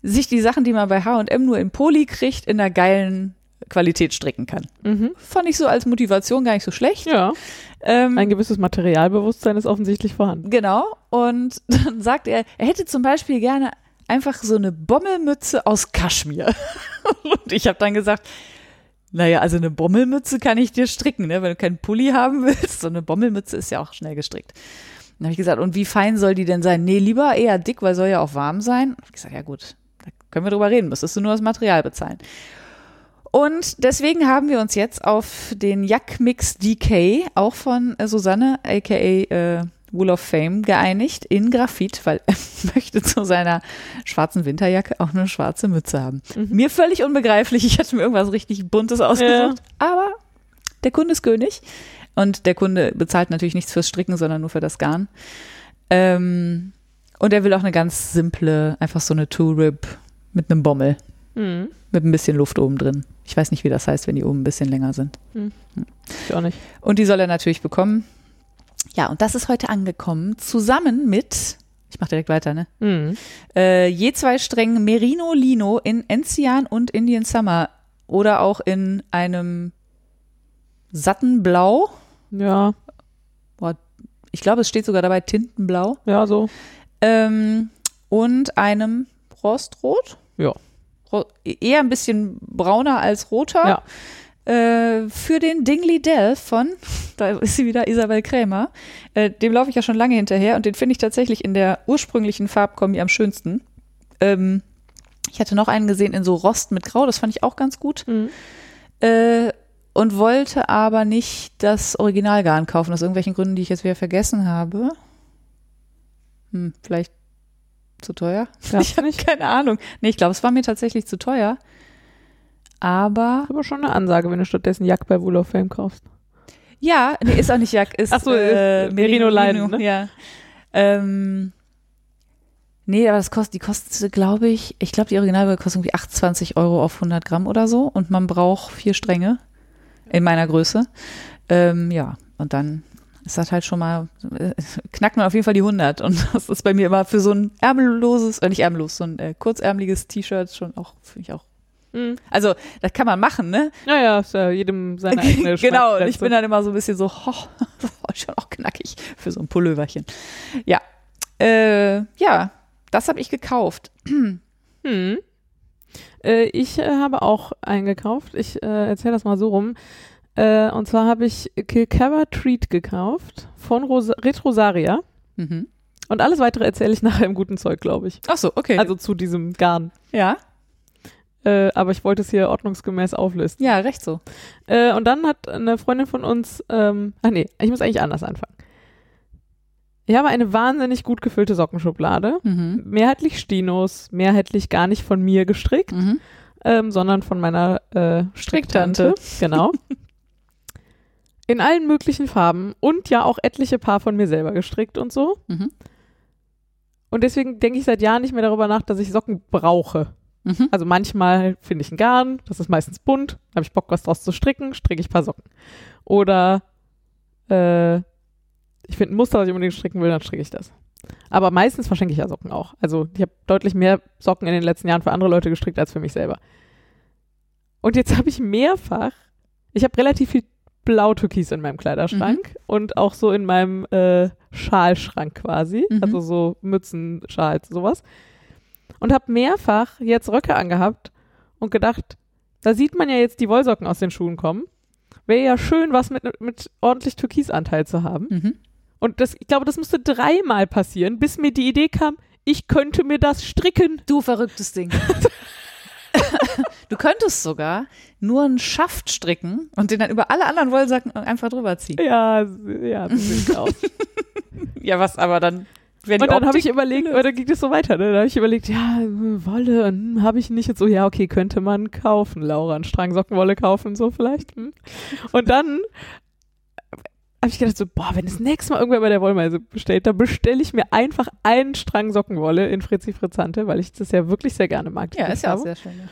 sich die Sachen, die man bei H&M nur in Poli kriegt, in einer geilen Qualität stricken kann. Mhm. Fand ich so als Motivation gar nicht so schlecht. Ja, Ähm, ein gewisses Materialbewusstsein ist offensichtlich vorhanden. Genau. Und dann sagt er, er hätte zum Beispiel gerne einfach so eine Bommelmütze aus Kaschmir. Und ich habe dann gesagt, naja, also eine Bommelmütze kann ich dir stricken, ne? wenn du keinen Pulli haben willst. So eine Bommelmütze ist ja auch schnell gestrickt. Dann habe ich gesagt, und wie fein soll die denn sein? Nee, lieber eher dick, weil soll ja auch warm sein. Hab ich gesagt, ja gut, da können wir drüber reden, müsstest du nur das Material bezahlen. Und deswegen haben wir uns jetzt auf den Yak Mix DK, auch von äh, Susanne, aka äh, Wool of Fame, geeinigt in Graphit, weil er möchte zu seiner schwarzen Winterjacke auch eine schwarze Mütze haben. Mir völlig unbegreiflich, ich hatte mir irgendwas richtig Buntes ausgesucht, aber der Kunde ist König und der Kunde bezahlt natürlich nichts fürs Stricken, sondern nur für das Garn. Ähm, und er will auch eine ganz simple, einfach so eine Two-Rib mit einem Bommel Mhm. mit ein bisschen Luft oben drin. Ich weiß nicht, wie das heißt, wenn die oben ein bisschen länger sind. Ich auch nicht. Und die soll er natürlich bekommen. Ja, und das ist heute angekommen, zusammen mit, ich mache direkt weiter, ne? Mhm. Äh, je zwei Strängen Merino Lino in Enzian und Indian Summer oder auch in einem satten Blau. Ja, Ich glaube, es steht sogar dabei Tintenblau. ja, so. Ähm, und einem Rostrot. Ja. Eher ein bisschen brauner als roter. Ja. Äh, für den Dingley Dell von, da ist sie wieder, Isabel Krämer. Äh, dem laufe ich ja schon lange hinterher und den finde ich tatsächlich in der ursprünglichen Farbkombi am schönsten. Ähm, ich hatte noch einen gesehen in so Rost mit Grau, das fand ich auch ganz gut. Mhm. Äh, und wollte aber nicht das Originalgarn kaufen, aus irgendwelchen Gründen, die ich jetzt wieder vergessen habe. Hm, vielleicht zu teuer? Gab's ich habe keine Ahnung. Nee, ich glaube, es war mir tatsächlich zu teuer. Aber Aber schon eine Ansage, wenn du stattdessen Jack bei Wool of Fame kaufst. ja, nee, ist auch nicht Jack, ist Ach so, äh, Merino Leinen, ne? Ja. Ähm, nee, aber das kostet, die kostet, glaube ich, ich glaube, die Originalwolle kostet irgendwie 28 Euro auf 100 Gramm oder so und man braucht vier Stränge in meiner Größe. Ähm, ja, und dann ist das halt schon mal, äh, knackt man auf jeden Fall die 100 und das ist bei mir immer für so ein ärmelloses, äh, nicht ärmellos, so ein äh, kurzärmeliges T-Shirt schon auch, finde ich auch. Mhm. Also, das kann man machen, ne? Naja, ist ja jedem seine eigene genau, und ich bin dann immer so ein bisschen so, ho, schon auch knackig für so ein Pulloverchen. Ja, äh, ja, das habe ich gekauft. Hm. Äh, ich äh, habe auch eingekauft. Ich äh, erzähle das mal so rum. Äh, und zwar habe ich Kilcara Treat gekauft von Rosa Retrosaria. Mhm. Und alles weitere erzähle ich nachher im guten Zeug, glaube ich. Ach so, okay. Also zu diesem Garn. ja, Äh, aber ich wollte es hier ordnungsgemäß auflisten. ja, recht so. Äh, und dann hat eine Freundin von uns, ähm, ach nee, ich muss eigentlich anders anfangen. Ich habe eine wahnsinnig gut gefüllte Sockenschublade. Mhm. Mehrheitlich Stinos, mehrheitlich gar nicht von mir gestrickt, Mhm. ähm, sondern von meiner äh, Stricktante. Genau. In allen möglichen Farben und ja auch etliche Paar von mir selber gestrickt und so. Mhm. Und deswegen denke ich seit Jahren nicht mehr darüber nach, dass ich Socken brauche. Mhm. Also manchmal finde ich ein Garn, das ist meistens bunt, habe ich Bock, was draus zu stricken, stricke ich ein paar Socken. Oder äh, ich finde ein Muster, das ich unbedingt stricken will, dann stricke ich das. Aber meistens verschenke ich ja Socken auch. Also ich habe deutlich mehr Socken in den letzten Jahren für andere Leute gestrickt als für mich selber. Und jetzt habe ich mehrfach ich habe relativ viel Blau-Türkis in meinem Kleiderschrank und auch so in meinem äh, Schalschrank quasi, Mhm. also so Mützen, Schals, sowas. Und habe mehrfach jetzt Röcke angehabt und gedacht, da sieht man ja jetzt die Wollsocken aus den Schuhen kommen. Wäre ja schön, was mit, mit ordentlich Türkisanteil zu haben. Mhm. Und das, ich glaube, das musste dreimal passieren, bis mir die Idee kam, ich könnte mir das stricken. Du verrücktes Ding. du könntest sogar nur einen Schaft stricken und den dann über alle anderen Wollsacken einfach drüber ziehen. Ja, ja, sieht's aus. Ja, was aber dann, wenn Und dann habe ich überlegt, oder ging das so weiter, ne? Da habe ich überlegt, ja, Wolle, hm, habe ich nicht jetzt so, ja, okay, könnte man kaufen, Laura, einen Strang Sockenwolle kaufen, so vielleicht. Hm. Und dann habe ich gedacht so, boah, wenn das nächste Mal irgendwer bei der Wollmeise bestellt, dann bestelle ich mir einfach einen Strang Sockenwolle in Fritzi Frizzante, weil ich das ja wirklich sehr gerne mag. Ja, ist ja auch sehr schön. Ja.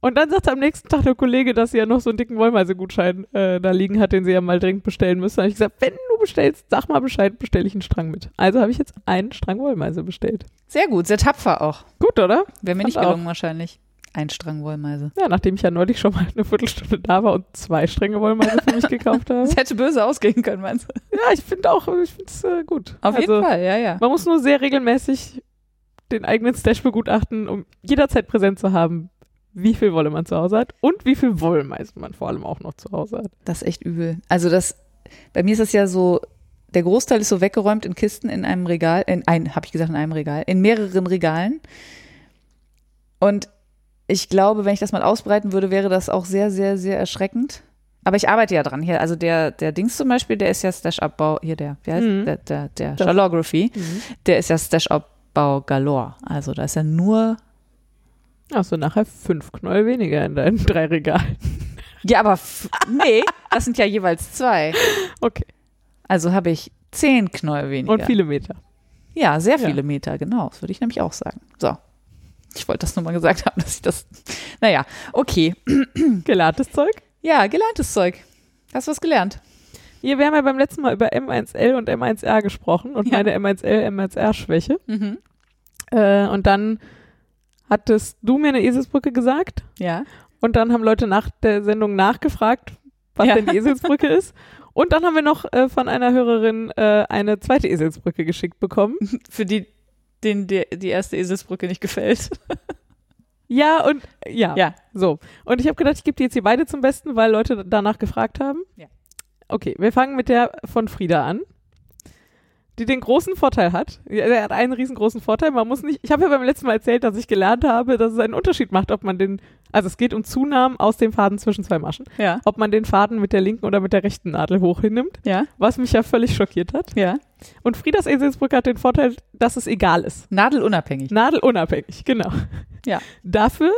Und dann sagt am nächsten Tag der Kollege, dass sie ja noch so einen dicken Wollmeise-Gutschein äh, da liegen hat, den sie ja mal dringend bestellen müssen. Da habe ich gesagt, wenn du bestellst, sag mal Bescheid, bestelle ich einen Strang mit. Also habe ich jetzt einen Strang Wollmeise bestellt. Sehr gut, sehr tapfer auch. Gut, oder? Wäre mir Fand nicht auch. gelungen wahrscheinlich. Ein Strang Wollmeise. Ja, nachdem ich ja neulich schon mal eine Viertelstunde da war und zwei Stränge Wollmeise für mich gekauft habe. Das hätte böse ausgehen können, meinst du? Ja, ich finde auch, ich finde es äh, gut. Auf also, jeden Fall, ja, ja. Man muss nur sehr regelmäßig den eigenen Stash begutachten, um jederzeit präsent zu haben, wie viel Wolle man zu Hause hat und wie viel Wollmeise man vor allem auch noch zu Hause hat. Das ist echt übel. Also das, bei mir ist es ja so, der Großteil ist so weggeräumt in Kisten in einem Regal, in ein, habe ich gesagt, in einem Regal, in mehreren Regalen. Und ich glaube, wenn ich das mal ausbreiten würde, wäre das auch sehr, sehr, sehr erschreckend. Aber ich arbeite ja dran hier. Also der, der Dings zum Beispiel, der ist ja Stash-Abbau, hier der, wie heißt Mhm. der, der, der Das- Charlography, der ist ja Stash-Abbau galore. Also da ist ja nur, Hast du nachher fünf Knäuel weniger in deinen drei Regalen. ja, aber nee, das sind ja jeweils zwei. Okay. Also habe ich zehn Knäuel weniger. Und viele Meter. Ja, sehr Ja. viele Meter, genau. Das würde ich nämlich auch sagen. So. Ich wollte das nur mal gesagt haben, dass ich das. Naja, okay. Gelerntes Zeug. Ja, gelerntes Zeug. Hast du was gelernt? Hier, wir haben ja beim letzten Mal über M1L und M1R gesprochen und Ja. meine M1L, M1R-Schwäche. Mhm. Äh, und dann hattest du mir eine Eselsbrücke gesagt Ja. und dann haben Leute nach der Sendung nachgefragt, was Ja. denn die Eselsbrücke ist. Und dann haben wir noch äh, von einer Hörerin äh, eine zweite Eselsbrücke geschickt bekommen. Für die, denen die, die erste Eselsbrücke nicht gefällt. Ja, und ja. Ja. So. Und ich habe gedacht, ich gebe die jetzt hier beide zum Besten, weil Leute danach gefragt haben. Ja. Okay, wir fangen mit der von Frieda an, die den großen Vorteil hat. Der hat einen riesengroßen Vorteil. Man muss nicht, ich habe ja beim letzten Mal erzählt, dass ich gelernt habe, dass es einen Unterschied macht, ob man den, also es geht um Zunahmen aus dem Faden zwischen zwei Maschen, Ja. ob man den Faden mit der linken oder mit der rechten Nadel hoch hinnimmt, Ja. was mich ja völlig schockiert hat. Ja. Und Friedas Eselsbrücke hat den Vorteil, dass es egal ist. Nadelunabhängig. Nadelunabhängig, genau. Ja. Dafür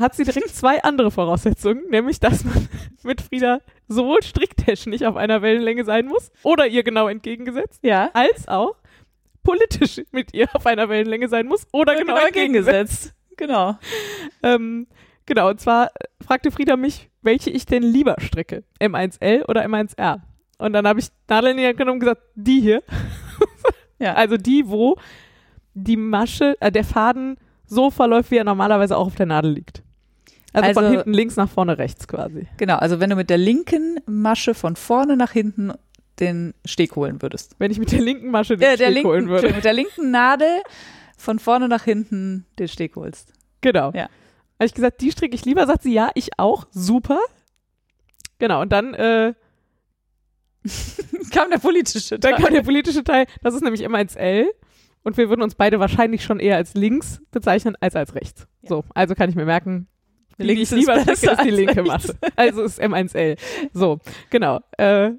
hat sie direkt zwei andere Voraussetzungen, nämlich, dass man mit Frieda sowohl stricktechnisch auf einer Wellenlänge sein muss oder ihr genau entgegengesetzt, Ja. als auch politisch mit ihr auf einer Wellenlänge sein muss oder genau, entgegengesetzt. Genau. Ähm, genau, und zwar fragte Frieda mich, welche ich denn lieber stricke, M1L oder M1R. Und dann habe ich Nadeln in die Hand genommen und gesagt, die hier. Ja. Also die, wo die Masche, äh, der Faden so verläuft, wie er normalerweise auch auf der Nadel liegt. Also, von Also- hinten links nach vorne rechts quasi. Genau. Also wenn du mit der linken Masche von vorne nach hinten den Steg holen würdest. Wenn ich mit der linken Masche den Äh, der Steg linken, holen würde. Mit der linken Nadel von vorne nach hinten den Steg holst. Genau. Ja. Habe ich gesagt, die stricke ich lieber, sagt sie, ja, ich auch, super. Genau, und dann, äh, Kam der politische dann Teil. kam der politische Teil, das ist nämlich M1L. Und wir würden uns beide wahrscheinlich schon eher als links bezeichnen als als rechts. Ja. So, also kann ich mir merken, die, die Links ich ist lieber stricke, ist die linke. Masche. Also ist M1L. So, genau. Äh,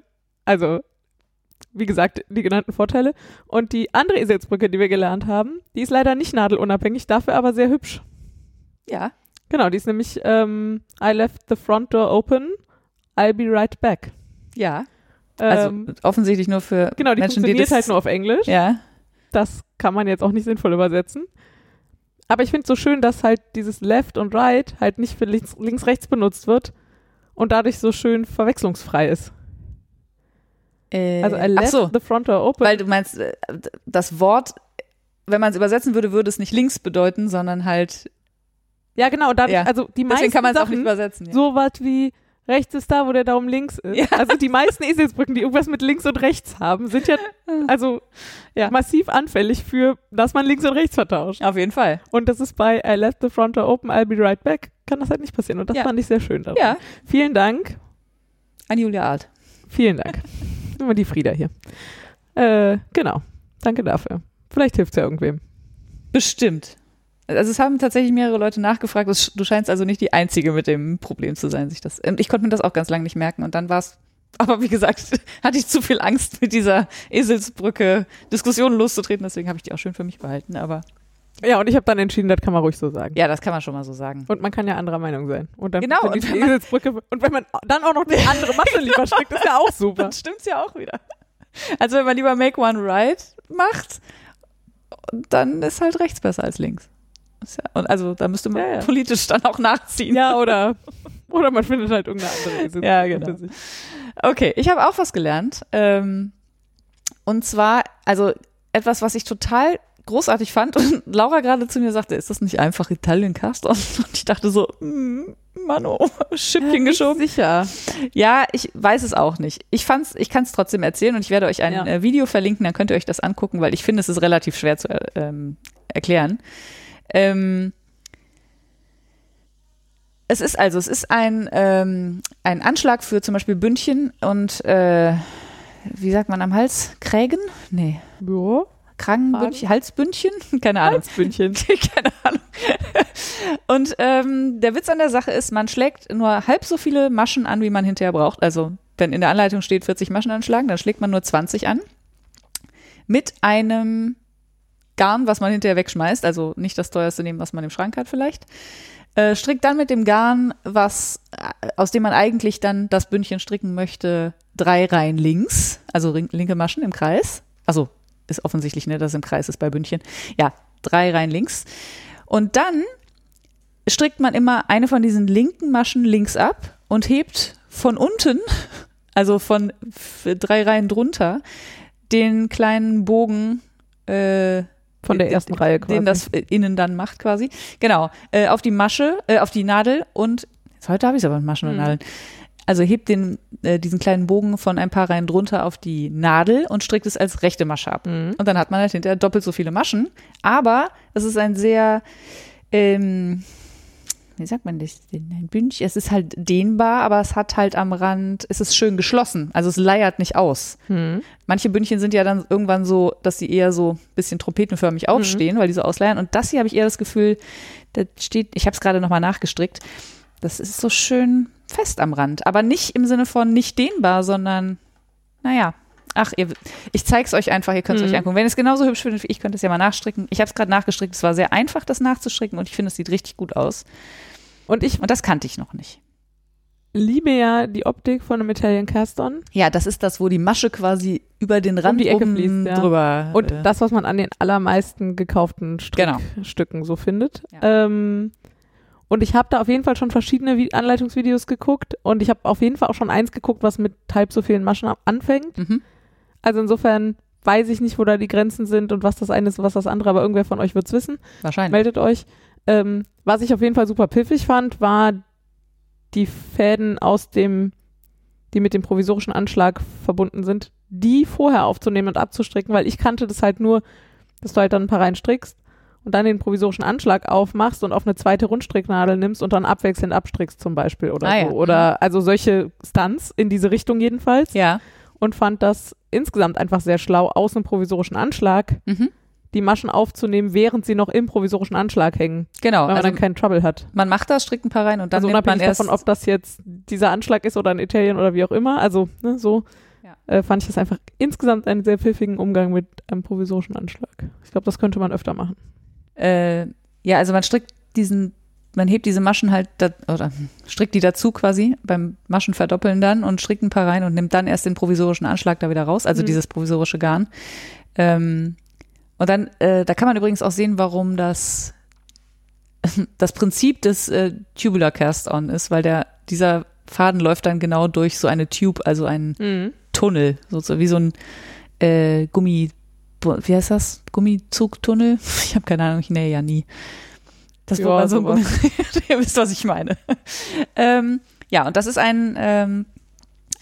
also, wie gesagt, die genannten Vorteile. Und die andere Eselsbrücke, die wir gelernt haben, die ist leider nicht nadelunabhängig, dafür aber sehr hübsch. Ja. Genau, die ist nämlich ähm, I left the front door open, I'll be right back. Ja. Also Ähm, offensichtlich nur für genau, die Menschen, die funktioniert das, halt nur auf Englisch. Ja. Das kann man jetzt auch nicht sinnvoll übersetzen. Aber ich finde es so schön, dass halt dieses Left und Right halt nicht für links, links, rechts benutzt wird und dadurch so schön verwechslungsfrei ist. Äh, Also I ach left so, the front door open. weil du meinst, äh, das Wort, wenn man es übersetzen würde, würde es nicht links bedeuten, sondern halt, ja, genau, dadurch, Ja. also die deswegen meisten kann man es auch nicht übersetzen. Ja. so was wie Rechts ist da, wo der Daumen links ist. Ja. Also die meisten Eselsbrücken, die irgendwas mit links und rechts haben, sind ja also Ja. massiv anfällig für, dass man links und rechts vertauscht. Auf jeden Fall. Und das ist bei I left the front door open, I'll be right back, kann das halt nicht passieren. Und das Ja. fand ich sehr schön daran. Ja, Vielen Dank. an Julia Art. Vielen Dank. Immer die Frieda hier. Äh, genau. Danke dafür. Vielleicht hilft es ja irgendwem. Bestimmt. Also es haben tatsächlich mehrere Leute nachgefragt. Du scheinst also nicht die Einzige mit dem Problem zu sein, sich das. ähm, Ich konnte mir das auch ganz lange nicht merken und dann war es. Aber wie gesagt, hatte ich zu viel Angst, mit dieser Eselsbrücke Diskussionen loszutreten, deswegen habe ich die auch schön für mich behalten. Aber Ja, und ich habe dann entschieden, das kann man ruhig so sagen. ja, das kann man schon mal so sagen. Und man kann ja anderer Meinung sein. Und dann Genau, und wenn man- Eselsbrücke. Und wenn man dann auch noch die andere Masche lieber strickt, ist ja auch super. Dann stimmt's ja auch wieder. Also wenn man lieber Make One Right macht, dann ist halt rechts besser als links. Ja, und also da müsste man Ja, ja. politisch dann auch nachziehen. Ja, oder, oder man findet halt irgendeine andere Eselsbrücke. Ja, genau. Okay, ich habe auch was gelernt. Ähm, und zwar, also etwas, was ich total großartig fand und Laura gerade zu mir sagte, ist das nicht einfach Italian Cast? Und ich dachte so, mm, Mano, Schippchen geschoben. Sicher. Ja, ich weiß es auch nicht. Ich fand's, ich kann es trotzdem erzählen und ich werde euch ein Ja. äh, Video verlinken, dann könnt ihr euch das angucken, weil ich finde, es ist relativ schwer zu äh, ähm, erklären. Ähm, es ist also, es ist ein, ähm, ein Anschlag für zum Beispiel Bündchen und äh, wie sagt man am Hals? Krägen? Nee. Ja. Kragenbündchen, Halsbündchen? Keine Ahnung. Halsbündchen. Keine Ahnung. Und ähm, der Witz an der Sache ist, man schlägt nur halb so viele Maschen an, wie man hinterher braucht. Also, wenn in der Anleitung steht 40 Maschen anschlagen, dann schlägt man nur 20 an. Mit einem Garn, was man hinterher wegschmeißt. Also nicht das teuerste nehmen, was man im Schrank hat vielleicht. Äh, strickt dann mit dem Garn, was, äh, aus dem man eigentlich dann das Bündchen stricken möchte, drei Reihen links, also linke Maschen im Kreis. Also ist offensichtlich, ne, dass es im Kreis ist bei Bündchen. Ja, drei Reihen links. Und dann strickt man immer eine von diesen linken Maschen links ab und hebt von unten, also von drei Reihen drunter, den kleinen Bogen äh, Von der ersten Reihe quasi. den das innen dann macht quasi. Genau, äh, auf die Masche, äh, auf die Nadel und heute habe ich es aber mit Maschen und. Nadeln. Also hebt den, äh, diesen kleinen Bogen von ein paar Reihen drunter auf die Nadel und strickt es als rechte Masche ab. Mhm. Und dann hat man halt hinterher doppelt so viele Maschen. Aber es ist ein sehr, ähm, wie sagt man das denn? Ein Bündchen. Es ist halt dehnbar, aber es hat halt am Rand, es ist schön geschlossen. Also es leiert nicht aus. Hm. Manche Bündchen sind ja dann irgendwann so, dass sie eher so ein bisschen trompetenförmig aufstehen, weil die so ausleiern. Und das hier habe ich eher das Gefühl, da steht, ich habe es gerade nochmal nachgestrickt, das ist so schön fest am Rand. Aber nicht im Sinne von nicht dehnbar, sondern, naja. Ach, ihr, ich zeig's euch einfach, ihr könnt es Mhm. euch angucken. Wenn ihr es genauso hübsch findet wie ich, könnt es ja mal nachstricken. Ich habe es gerade nachgestrickt, es war sehr einfach, das nachzustricken und ich finde, es sieht richtig gut aus. Und ich Und das kannte ich noch nicht. liebe ja die Optik von einem Italian Cast-On. Ja, das ist das, wo die Masche quasi über den Rand die Ecke oben fließt, ja. drüber. Und äh, das, was man an den allermeisten gekauften Genau. Strickstücken so findet. Ja. Ähm, und ich habe da auf jeden Fall schon verschiedene Vi Anleitungsvideos geguckt und ich habe auf jeden Fall auch schon eins geguckt, was mit halb so vielen Maschen anfängt. mhm. Also insofern weiß ich nicht, wo da die Grenzen sind und was das eine ist und was das andere, aber irgendwer von euch wird's wissen. Wahrscheinlich. Meldet euch. Ähm, was ich auf jeden Fall super piffig fand, war die Fäden aus dem, die mit dem provisorischen Anschlag verbunden sind, die vorher aufzunehmen und abzustricken, weil ich kannte das halt nur, dass du halt dann ein paar Reihen strickst und dann den provisorischen Anschlag aufmachst und auf eine zweite Rundstricknadel nimmst und dann abwechselnd abstrickst zum Beispiel oder Ah ja. so. Oder also solche Stunts in diese Richtung jedenfalls Ja. und fand das insgesamt einfach sehr schlau, aus einem provisorischen Anschlag Mhm. Die Maschen aufzunehmen, während sie noch im provisorischen Anschlag hängen, Genau. weil man Also dann keinen Trouble hat. man macht das, strickt ein paar rein und dann also nimmt man unabhängig erst. davon, ob das jetzt dieser Anschlag ist oder ein Italien oder wie auch immer. Also ne, so Ja. äh, fand ich das einfach insgesamt einen sehr pfiffigen Umgang mit einem provisorischen Anschlag. Ich glaube, das könnte man öfter machen. äh, ja, also man strickt diesen, man hebt diese Maschen halt da, oder strickt die dazu quasi beim Maschen verdoppeln dann und strickt ein paar rein und nimmt dann erst den provisorischen Anschlag da wieder raus, also Mhm. dieses provisorische Garn. Ähm, und dann, äh, da kann man übrigens auch sehen, warum das das Prinzip des äh, Tubular Cast-On ist, weil der dieser Faden läuft dann genau durch so eine Tube, also einen Tunnel, sozusagen wie so ein äh, Gummi, wie heißt das? Gummizugtunnel? Ich habe keine Ahnung, ich nähe ja nie. Das Ja, man so ein. Gummi, ihr wisst, was ich meine. ähm, Ja, und das ist ein, ähm,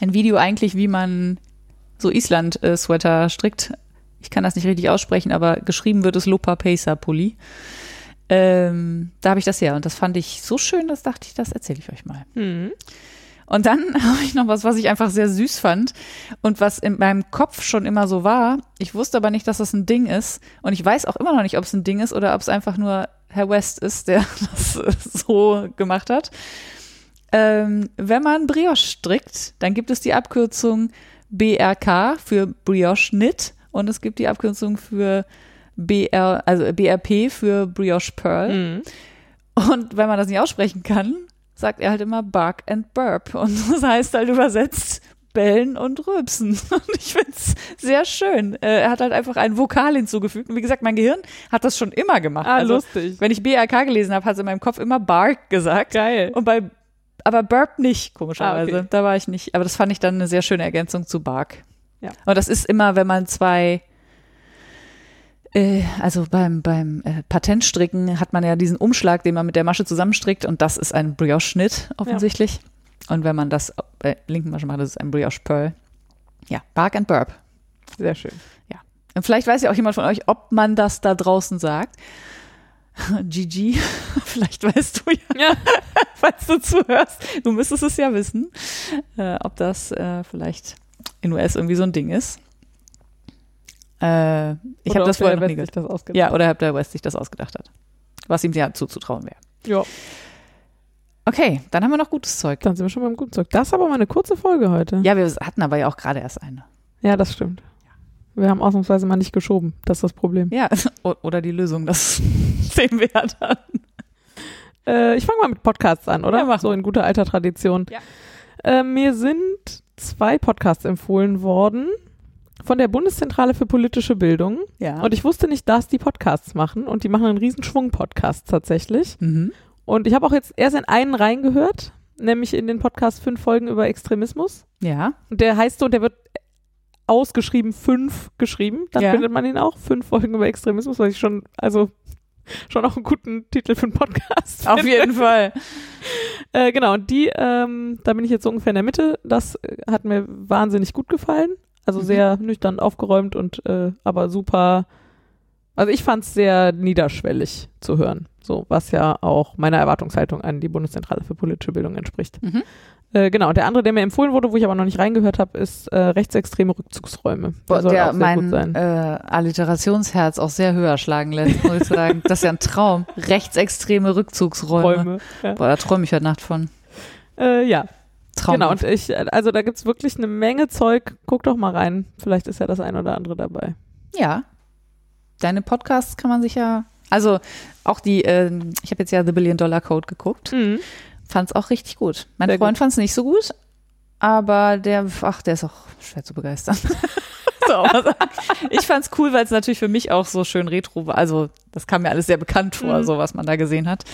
ein Video eigentlich, wie man so Island-Sweater strickt. Ich kann das nicht richtig aussprechen, aber geschrieben wird es Lopa Pacer Pulli. Ähm, da habe ich das her und das fand ich so schön, dass dachte ich, das erzähle ich euch mal. Mhm. Und dann habe ich noch was, was ich einfach sehr süß fand und was in meinem Kopf schon immer so war. Ich wusste aber nicht, dass das ein Ding ist. Und ich weiß auch immer noch nicht, ob es ein Ding ist oder ob es einfach nur Herr West ist, der das so gemacht hat. Ähm, wenn man Brioche strickt, dann gibt es die Abkürzung BRK für Brioche Knit und es gibt die Abkürzung für BR, also BRP für Brioche Pearl. Mhm. Und wenn man das nicht aussprechen kann, sagt er halt immer Bark and Burp. Und das heißt halt übersetzt Bellen und Rülpsen. Und ich finde es sehr schön. Äh, er hat halt einfach ein Vokal hinzugefügt. Und wie gesagt, mein Gehirn hat das schon immer gemacht. Ah, also, lustig. wenn ich BRK gelesen habe, hat es in meinem Kopf immer Bark gesagt. Geil. Und bei aber Burp nicht, komischerweise. Ah, okay. Da war ich nicht. Aber das fand ich dann eine sehr schöne Ergänzung zu Bark. Ja. Und das ist immer, wenn man zwei äh, also beim, beim äh, Patentstricken hat man ja diesen Umschlag, den man mit der Masche zusammenstrickt und das ist ein Brioche-Schnitt offensichtlich. Und wenn man das äh, linken Masche macht, das ist ein Brioche-Pearl. Ja, Bark and Burp. Sehr schön. Und vielleicht weiß ja auch jemand von euch, ob man das da draußen sagt. Gigi, vielleicht weißt du ja, Ja. falls du zuhörst. Du müsstest es ja wissen, äh, ob das äh, vielleicht in US irgendwie so ein Ding ist. Äh, ich habe das vorher noch nie West das ausgedacht. Ja, oder ob der West sich das ausgedacht hat. Was ihm ja zuzutrauen wäre. Ja. Okay, dann haben wir noch gutes Zeug. Dann sind wir schon beim guten Zeug. Das ist aber mal eine kurze Folge heute. Ja, wir hatten aber ja auch gerade erst eine. Ja, das stimmt. Wir haben ausnahmsweise mal nicht geschoben. Das ist das Problem. Ja, oder die Lösung, das sehen wir ja dann. Äh, ich fange mal mit Podcasts an, oder? Ja, mach so in guter alter Tradition. Ja. Äh, mir sind zwei Podcasts empfohlen worden von der Bundeszentrale für politische Bildung. Ja. Und ich wusste nicht, dass die Podcasts machen. Und die machen einen Riesenschwung Podcasts tatsächlich. mhm. Und ich habe auch jetzt erst in einen reingehört, nämlich in den Podcast fünf Folgen über Extremismus. Ja. Und der heißt so, und der wird ausgeschrieben fünf geschrieben. Dann Ja. findet man ihn auch. Fünf Folgen über Extremismus, was ich schon, also schon auch einen guten Titel für einen Podcast. Auf finde. jeden Fall. Äh, genau, und die, ähm, da bin ich jetzt so ungefähr in der Mitte. Das äh, hat mir wahnsinnig gut gefallen. Also Mhm. sehr nüchtern aufgeräumt und äh, aber super. Also ich fand es sehr niederschwellig zu hören. So, was ja auch meiner Erwartungshaltung an die Bundeszentrale für politische Bildung entspricht. Mhm. Äh, genau, und der andere, der mir empfohlen wurde, wo ich aber noch nicht reingehört habe, ist äh, rechtsextreme Rückzugsräume. Boah, der auch sehr gut mein sein. äh, Alliterationsherz auch sehr höher schlagen lässt, muss ich sagen. Das ist ja ein Traum. Rechtsextreme Rückzugsräume. Räume. Ja. Boah, da träume ich heute Nacht von. Äh, ja, Traum. genau. Und ich, äh, also da gibt's wirklich eine Menge Zeug. Guck doch mal rein. Vielleicht ist ja das ein oder andere dabei. Ja. Deine Podcasts kann man sich ja. Also auch die, äh, ich habe jetzt ja The Billion Dollar Code geguckt. Mhm. Fand's auch richtig gut. Mein Sehr Freund fand's nicht so gut, aber der, ach, der ist auch schwer zu begeistern. so, aber ich fand's cool, weil es natürlich für mich auch so schön retro war. Also das kam mir alles sehr bekannt vor, Mhm. so was man da gesehen hat.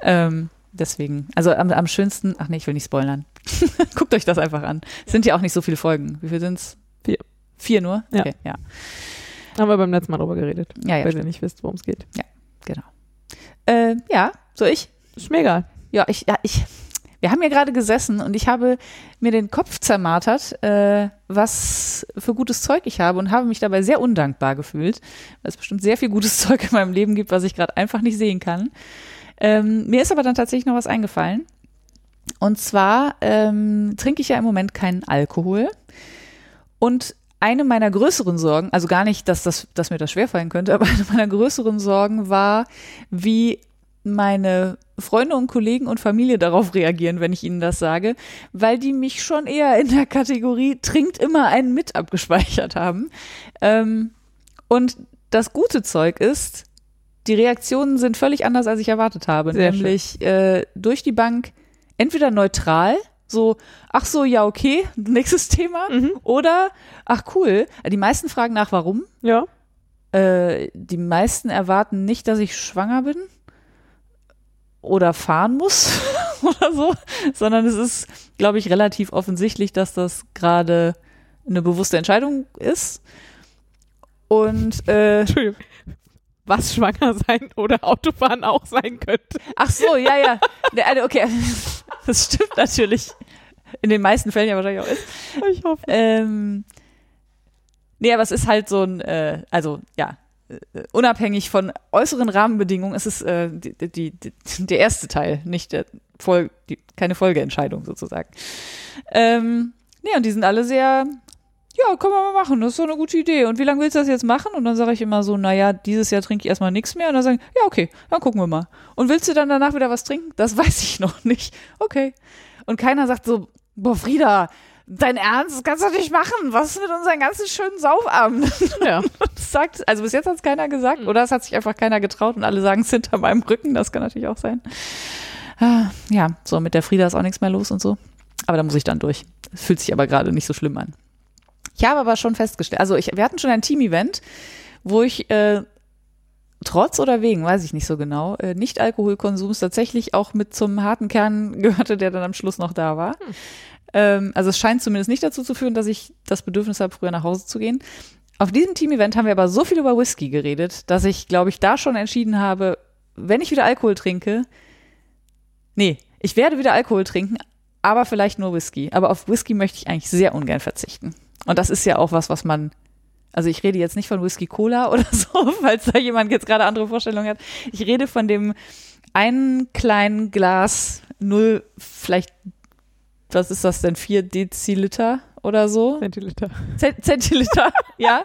Ähm, deswegen, also am, am schönsten, ach nee, ich will nicht spoilern. Guckt euch das einfach an. Es sind ja auch nicht so viele Folgen. Wie viel sind's? Vier. Vier nur? Ja. Okay, ja. Haben wir beim letzten Mal drüber geredet. Ja, ja, weil ihr nicht wisst, worum es geht. genau. Äh, ja, so ich. Ist mir egal. Ja, ich, ja, ich, wir haben ja gerade gesessen und ich habe mir den Kopf zermartert, äh, was für gutes Zeug ich habe und habe mich dabei sehr undankbar gefühlt, weil es bestimmt sehr viel gutes Zeug in meinem Leben gibt, was ich gerade einfach nicht sehen kann. Ähm, mir ist aber dann tatsächlich noch was eingefallen. Und zwar ähm, trinke ich ja im Moment keinen Alkohol. Und eine meiner größeren Sorgen, also gar nicht, dass, das, dass mir das schwerfallen könnte, aber eine meiner größeren Sorgen war, wie meine Freunde und Kollegen und Familie darauf reagieren, wenn ich ihnen das sage, weil die mich schon eher in der Kategorie trinkt immer einen mit abgespeichert haben. Ähm, und das gute Zeug ist, die Reaktionen sind völlig anders, als ich erwartet habe. Sehr nämlich äh, durch die Bank entweder neutral, so, ach so, ja, okay, nächstes Thema, Mhm. oder, ach cool, die meisten fragen nach, warum. Ja. Äh, die meisten erwarten nicht, dass ich schwanger bin oder fahren muss oder so, sondern es ist, glaube ich, relativ offensichtlich, dass das gerade eine bewusste Entscheidung ist. Und äh. Was schwanger sein oder Autofahren auch sein könnte. ach so, ja, ja, Ne, also, okay, das stimmt natürlich. in den meisten Fällen ja wahrscheinlich auch ist. Ich hoffe. Ähm, nee, aber es ist halt so ein, äh, also ja, unabhängig von äußeren Rahmenbedingungen, ist es äh, die, die, die, der erste Teil, nicht der Fol die, keine Folgeentscheidung sozusagen. Ähm, nee, und die sind alle sehr, ja, können wir mal machen, das ist so eine gute Idee. Und wie lange willst du das jetzt machen? Und dann sage ich immer so, naja, dieses Jahr trinke ich erstmal nichts mehr. Und dann sagen, ja, okay, dann gucken wir mal. Und willst du dann danach wieder was trinken? Das weiß ich noch nicht. Okay. Und keiner sagt so, boah, Frieda, dein Ernst, das kannst du nicht machen. Was ist mit unseren ganzen schönen Saufabenden? Ja. Sagt, also bis jetzt hat es keiner gesagt, oder es hat sich einfach keiner getraut und alle sagen es hinter meinem Rücken, das kann natürlich auch sein. Ah, Ja, so mit der Frieda ist auch nichts mehr los und so. Aber da muss ich dann durch. Es fühlt sich aber gerade nicht so schlimm an. Ich habe aber schon festgestellt, also ich, wir hatten schon ein Team-Event, wo ich äh, trotz oder wegen, weiß ich nicht so genau, äh, Nicht-Alkoholkonsums tatsächlich auch mit zum harten Kern gehörte, der dann am Schluss noch da war. Ähm, also es scheint zumindest nicht dazu zu führen, dass ich das Bedürfnis habe, früher nach Hause zu gehen. Auf diesem Team-Event haben wir aber so viel über Whisky geredet, dass ich, glaube ich, da schon entschieden habe, wenn ich wieder Alkohol trinke, nee, ich werde wieder Alkohol trinken, aber vielleicht nur Whisky. Aber auf Whisky möchte ich eigentlich sehr ungern verzichten. Und das ist ja auch was, was man, also ich rede jetzt nicht von Whisky Cola oder so, falls da jemand jetzt gerade andere Vorstellungen hat. Ich rede von dem einen kleinen Glas null, vielleicht, was ist das denn, vier Deziliter oder so? Zentiliter. Zent Zentiliter, ja.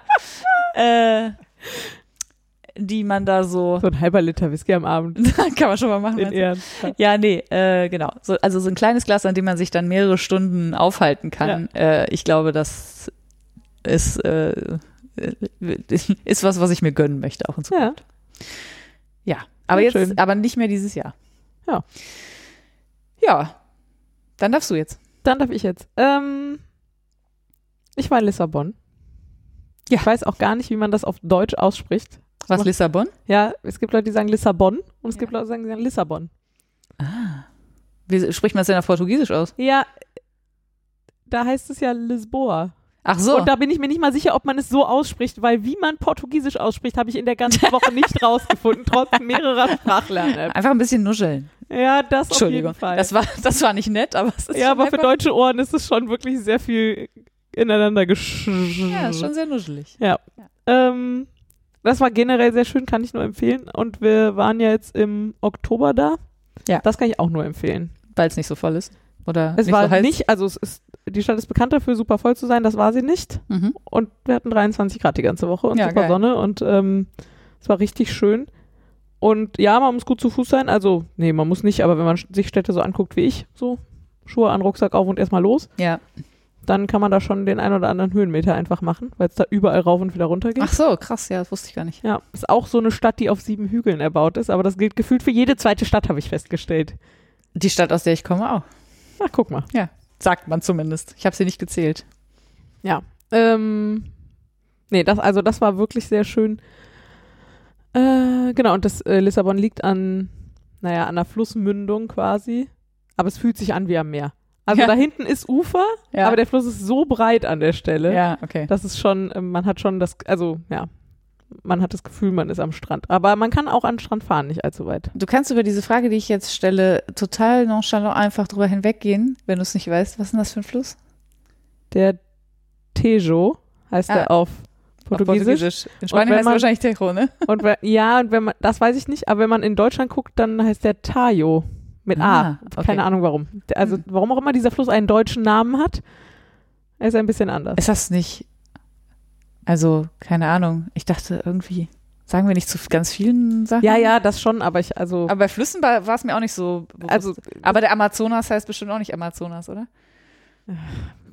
Äh, die man da so, So ein halber Liter Whisky am Abend. kann man schon mal machen. In? Ehren. Ja, nee, äh, genau. So, also so ein kleines Glas, an dem man sich dann mehrere Stunden aufhalten kann. Äh, ich glaube, das ist, äh, ist was, was ich mir gönnen möchte, auch in Zukunft. Ja. Ja, aber Sehr jetzt, schön. aber nicht mehr dieses Jahr. Ja. Ja, dann darfst du jetzt. Dann darf ich jetzt. Ähm, ich war in Lissabon. Ja. Ich weiß auch gar nicht, wie man das auf Deutsch ausspricht. Was, macht- Lissabon? Ja, es gibt Leute, die sagen Lissabon und es Ja. gibt Leute, die sagen, die sagen Lissabon. Wie spricht man das denn auf Portugiesisch aus? Ja, da heißt es ja Lisboa. Ach so. Und da bin ich mir nicht mal sicher, ob man es so ausspricht, weil wie man Portugiesisch ausspricht, habe ich in der ganzen Woche nicht rausgefunden, trotz mehrerer Sprachlern-Apps. Einfach ein bisschen nuscheln. Ja, das auf jeden Fall. Das war, das war nicht nett, aber es ist ja, aber für deutsche Ohren ist es schon wirklich sehr viel ineinander gesch. Ja, schon sehr nuschelig. Ähm, das war generell sehr schön, kann ich nur empfehlen. Und wir waren ja jetzt im Oktober da. Ja. Das kann ich auch nur empfehlen. Weil es nicht so voll ist. Oder Es nicht war so heiß. nicht, also es ist, die Stadt ist bekannt dafür, super voll zu sein, das war sie nicht. Mhm. Und wir hatten 23 Grad die ganze Woche und Ja, super geil. Sonne und ähm, es war richtig schön. Und ja, man muss gut zu Fuß sein. Also, nee, man muss nicht, aber wenn man sich Städte so anguckt wie ich, so Schuhe an, Rucksack auf und erstmal los, Ja. dann kann man da schon den ein oder anderen Höhenmeter einfach machen, weil es da überall rauf und wieder runter geht. Ach so, krass, ja, das wusste ich gar nicht. Ja, ist auch so eine Stadt, die auf sieben Hügeln erbaut ist, aber das gilt gefühlt für jede zweite Stadt, habe ich festgestellt. Die Stadt, aus der ich komme, auch. Ach, guck mal. Sagt man zumindest. Ich habe sie nicht gezählt. Ja. Ähm, nee, das, also das war wirklich sehr schön. Äh, genau, und das äh, Lissabon liegt an, naja, an der Flussmündung quasi. Aber es fühlt sich an wie am Meer. Also Ja. da hinten ist Ufer, Ja. aber der Fluss ist so breit an der Stelle. Ja, okay. Das ist schon, ähm, man hat schon das, also ja, man hat das Gefühl, man ist am Strand. Aber man kann auch an den Strand fahren, nicht allzu weit. Du kannst über diese Frage, die ich jetzt stelle, total nonchalant einfach drüber hinweggehen, wenn du es nicht weißt. Was ist denn das für ein Fluss? Der Tejo heißt Ah. der auf Auf Portugiesisch. In Spanien heißt man- wahrscheinlich Tejo, ne? Und wenn, ja, und wenn man, das weiß ich nicht, aber wenn man in Deutschland guckt, dann heißt der Tajo mit Ah, A. okay. Keine Ahnung warum. Also Hm. warum auch immer dieser Fluss einen deutschen Namen hat, er ist ein bisschen anders. Ist das nicht, also, keine Ahnung. Ich dachte irgendwie, sagen wir nicht zu ganz vielen Sachen? Ja, ja, das schon, aber ich, also, Aber bei Flüssen war es mir auch nicht so bewusst. also Aber der Amazonas heißt bestimmt auch nicht Amazonas, oder?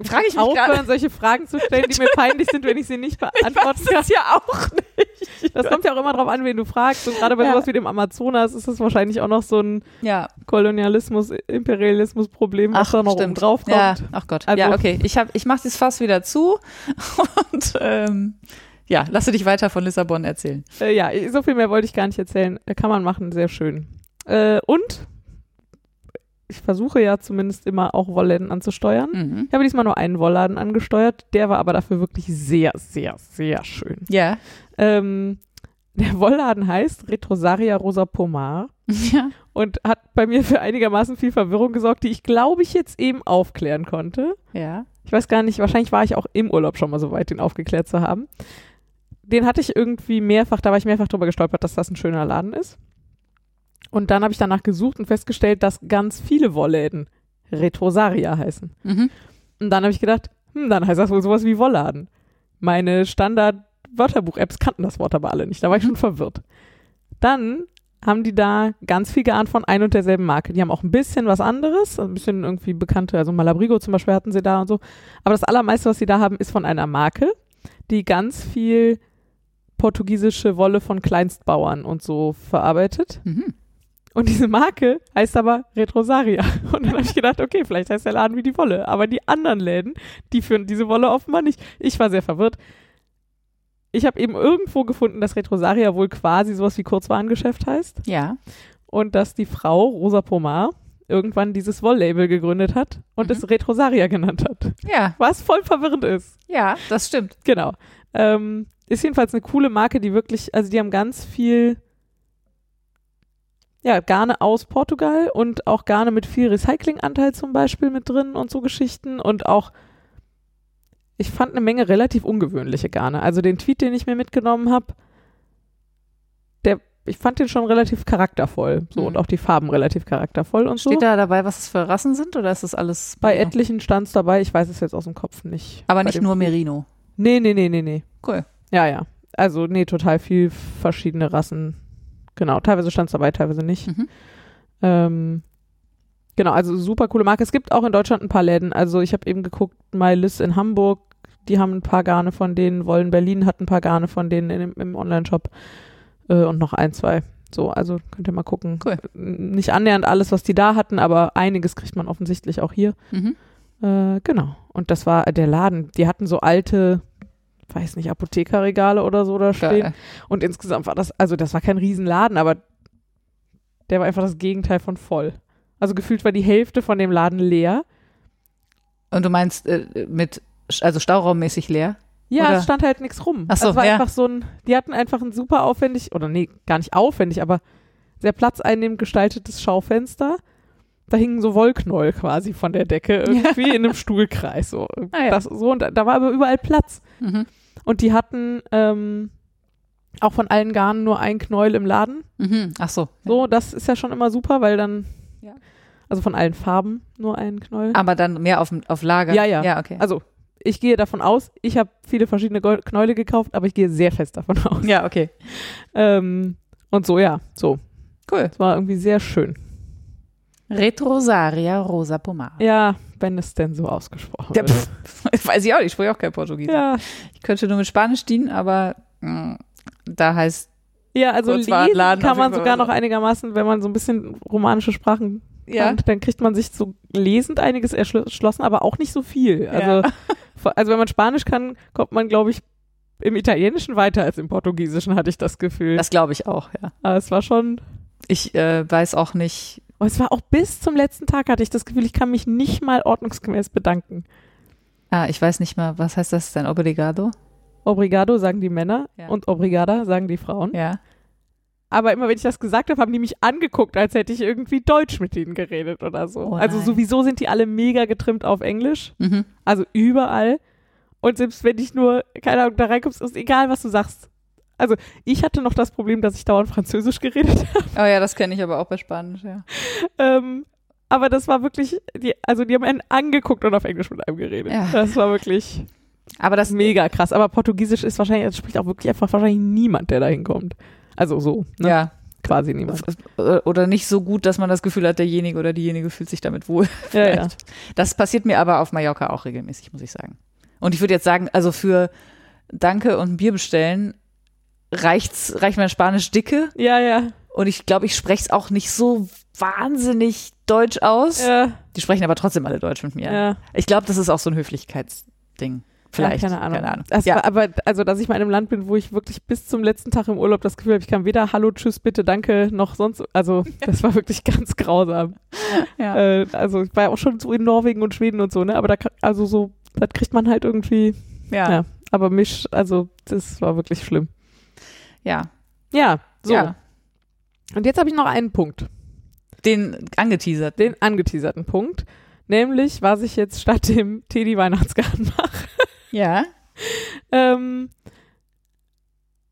Frage ich mich aufhören, solche Fragen zu stellen, die mir peinlich sind, wenn ich sie nicht beantworten kann. Das ja auch nicht. Das kommt ja auch immer drauf an, wen du fragst. Und gerade bei Ja. sowas wie dem Amazonas ist es wahrscheinlich auch noch so ein Ja, Kolonialismus, Imperialismus-Problem, was da noch oben drauf kommt. Ja, ach Gott. Also- ja, okay. Ich, hab, ich mache das Fass wieder zu und ähm, ja, lasse dich weiter von Lissabon erzählen. Äh, ja, so viel mehr wollte ich gar nicht erzählen. Äh, Kann man machen, sehr schön. Äh, und ich versuche ja zumindest immer auch Wollläden anzusteuern. Mhm. Ich habe diesmal nur einen Wollladen angesteuert. Der war aber dafür wirklich sehr, sehr, sehr schön. Ja. Ähm, der Wollladen heißt Retrosaria Rosa Pomar. Ja. und hat bei mir für einigermaßen viel Verwirrung gesorgt, die ich glaube ich jetzt eben aufklären konnte. Ja. Ich weiß gar nicht, wahrscheinlich war ich auch im Urlaub schon mal so weit, den aufgeklärt zu haben. Den hatte ich irgendwie mehrfach, da war ich mehrfach drüber gestolpert, dass das ein schöner Laden ist. Und dann habe ich danach gesucht und festgestellt, dass ganz viele Wollläden Retrosaria heißen. Mhm. Und dann habe ich gedacht, hm, dann heißt das wohl sowas wie Wollladen. Meine Standard-Wörterbuch-Apps kannten das Wort aber alle nicht. Da war ich schon verwirrt. Dann haben die da ganz viel geahnt von ein und derselben Marke. Die haben auch ein bisschen was anderes, ein bisschen irgendwie bekannte, also Malabrigo zum Beispiel hatten sie da und so. Aber das allermeiste, was sie da haben, ist von einer Marke, die ganz viel portugiesische Wolle von Kleinstbauern und so verarbeitet. Mhm. Und diese Marke heißt aber Retrosaria. Und dann habe ich gedacht, okay, vielleicht heißt der Laden wie die Wolle. Aber die anderen Läden, die führen diese Wolle offenbar nicht. Ich war sehr verwirrt. Ich habe eben irgendwo gefunden, dass Retrosaria wohl quasi sowas wie Kurzwarengeschäft heißt. Ja. Und dass die Frau, Rosa Pomar, irgendwann dieses Wolllabel gegründet hat und Mhm. es Retrosaria genannt hat. Ja. Was voll verwirrend ist. Ja, das stimmt. Genau. Ähm, ist jedenfalls eine coole Marke, die wirklich, also die haben ganz viel, ja, Garne aus Portugal und auch Garne mit viel Recyclinganteil zum Beispiel mit drin und so Geschichten und auch, ich fand eine Menge relativ ungewöhnliche Garne. Also den Tweet, den ich mir mitgenommen habe, der, ich fand den schon relativ charaktervoll, so Mhm. und auch die Farben relativ charaktervoll und so. Steht da dabei, was es für Rassen sind oder ist das alles Bei Merino? etlichen stand es dabei, ich weiß es jetzt aus dem Kopf nicht. Aber nicht nur. Merino. Nee, nee, nee, nee, nee. Cool. Ja, ja. Also, nee, total viel verschiedene Rassen. Genau, teilweise stand es dabei, teilweise nicht. Mhm. Ähm, genau, also super coole Marke. Es gibt auch in Deutschland ein paar Läden. Also ich habe eben geguckt, MyLiss in Hamburg, die haben ein paar Garne von denen. Wollen Berlin hat ein paar Garne von denen im, im Online-Shop. Äh, und noch ein, zwei. So, also könnt ihr mal gucken. Cool. Nicht annähernd alles, was die da hatten, aber einiges kriegt man offensichtlich auch hier. Mhm. Äh, genau. Und das war der Laden. Die hatten so alte, weiß nicht, Apothekerregale oder so da stehen. Geil. Und insgesamt war das, also das war kein Riesenladen, aber der war einfach das Gegenteil von voll. Also gefühlt war die Hälfte von dem Laden leer. Und du meinst äh, mit, also stauraummäßig leer? Ja, Oder- es stand halt nichts rum. Ach so, Also es war ja. einfach so ein, die hatten einfach ein super aufwendig, oder nee, gar nicht aufwendig, aber sehr platzeinnehmend gestaltetes Schaufenster. Da hingen so Wollknäuel quasi von der Decke irgendwie in einem Stuhlkreis. So. Ah, ja. das, so und da, da war aber überall Platz. Mhm. Und die hatten ähm, auch von allen Garnen nur ein Knäuel im Laden. Mhm. Ach so. So, das ist ja schon immer super, weil dann, Ja. also von allen Farben nur ein Knäuel. Aber dann mehr auf, auf Lager? Ja, ja. Ja, okay. Also, ich gehe davon aus, ich habe viele verschiedene Knäule gekauft, aber ich gehe sehr fest davon aus. ja, okay. Ähm, und so, ja, so. Cool. Es war irgendwie sehr schön. Retrosaria Rosa Pomade. Ja, wenn es denn so ausgesprochen Ja, wird. pff, weiß ich auch nicht, ich spreche auch kein Portugiesisch. Ja. Ich könnte nur mit Spanisch dienen, aber mh, da heißt, ja, also lesen kann man sogar noch einigermaßen, wenn man so ein bisschen romanische Sprachen ja, kann, dann kriegt man sich so lesend einiges erschlossen, aber auch nicht so viel. Also, vor- also wenn man Spanisch kann, kommt man, glaube ich, im Italienischen weiter als im Portugiesischen, hatte ich das Gefühl. das glaube ich auch, ja. aber es war schon, Ich äh, weiß auch nicht, oh, es war auch bis zum letzten Tag hatte ich das Gefühl, ich kann mich nicht mal ordnungsgemäß bedanken. ah, ich weiß nicht mal, was heißt das denn, Obrigado? Obrigado sagen die Männer Ja. und Obrigada sagen die Frauen. Ja. Aber immer wenn ich das gesagt habe, haben die mich angeguckt, als hätte ich irgendwie Deutsch mit ihnen geredet oder so. Oh also sowieso sind die alle mega getrimmt auf Englisch. Mhm. Also überall. Und selbst wenn ich nur, keine Ahnung, da reinkommst, ist egal, was du sagst. Also ich hatte noch das Problem, dass ich dauernd Französisch geredet habe. Oh ja, das kenne ich aber auch bei Spanisch, ja. Ähm, aber das war wirklich, die, also die haben einen angeguckt und auf Englisch mit einem geredet. Ja. Das war wirklich Aber das, mega krass. Aber Portugiesisch ist wahrscheinlich, es spricht auch wirklich einfach wahrscheinlich niemand, der da hinkommt. Also so, ne? ja, quasi niemand. oder nicht so gut, dass man das Gefühl hat, derjenige oder diejenige fühlt sich damit wohl. Ja, ja. Das passiert mir aber auf Mallorca auch regelmäßig, muss ich sagen. Und ich würde jetzt sagen, also für Danke und Bier bestellen reicht's, reicht mein Spanisch dicke. Ja, ja. Und ich glaube, ich spreche es auch nicht so wahnsinnig deutsch aus. Ja, Die sprechen aber trotzdem alle Deutsch mit mir. ja. Ich glaube, das ist auch so ein Höflichkeitsding. Vielleicht. Ja, keine Ahnung. Keine Ahnung. Das ja. aber, also, dass ich mal in einem Land bin, wo ich wirklich bis zum letzten Tag im Urlaub das Gefühl habe, ich kann weder Hallo, Tschüss, bitte, danke, noch sonst, also, das war wirklich ganz grausam. ja. Äh, also, ich war ja auch schon so in Norwegen und Schweden und so, ne, aber da, also so, das kriegt man halt irgendwie, ja. ja. aber mich, also, das war wirklich schlimm. Ja. Ja, so. Ja. Und jetzt habe ich noch einen Punkt. Den angeteasert. den angeteaserten Punkt, nämlich was ich jetzt statt dem Teddy Weihnachtsgarten mache. Ja. Ähm,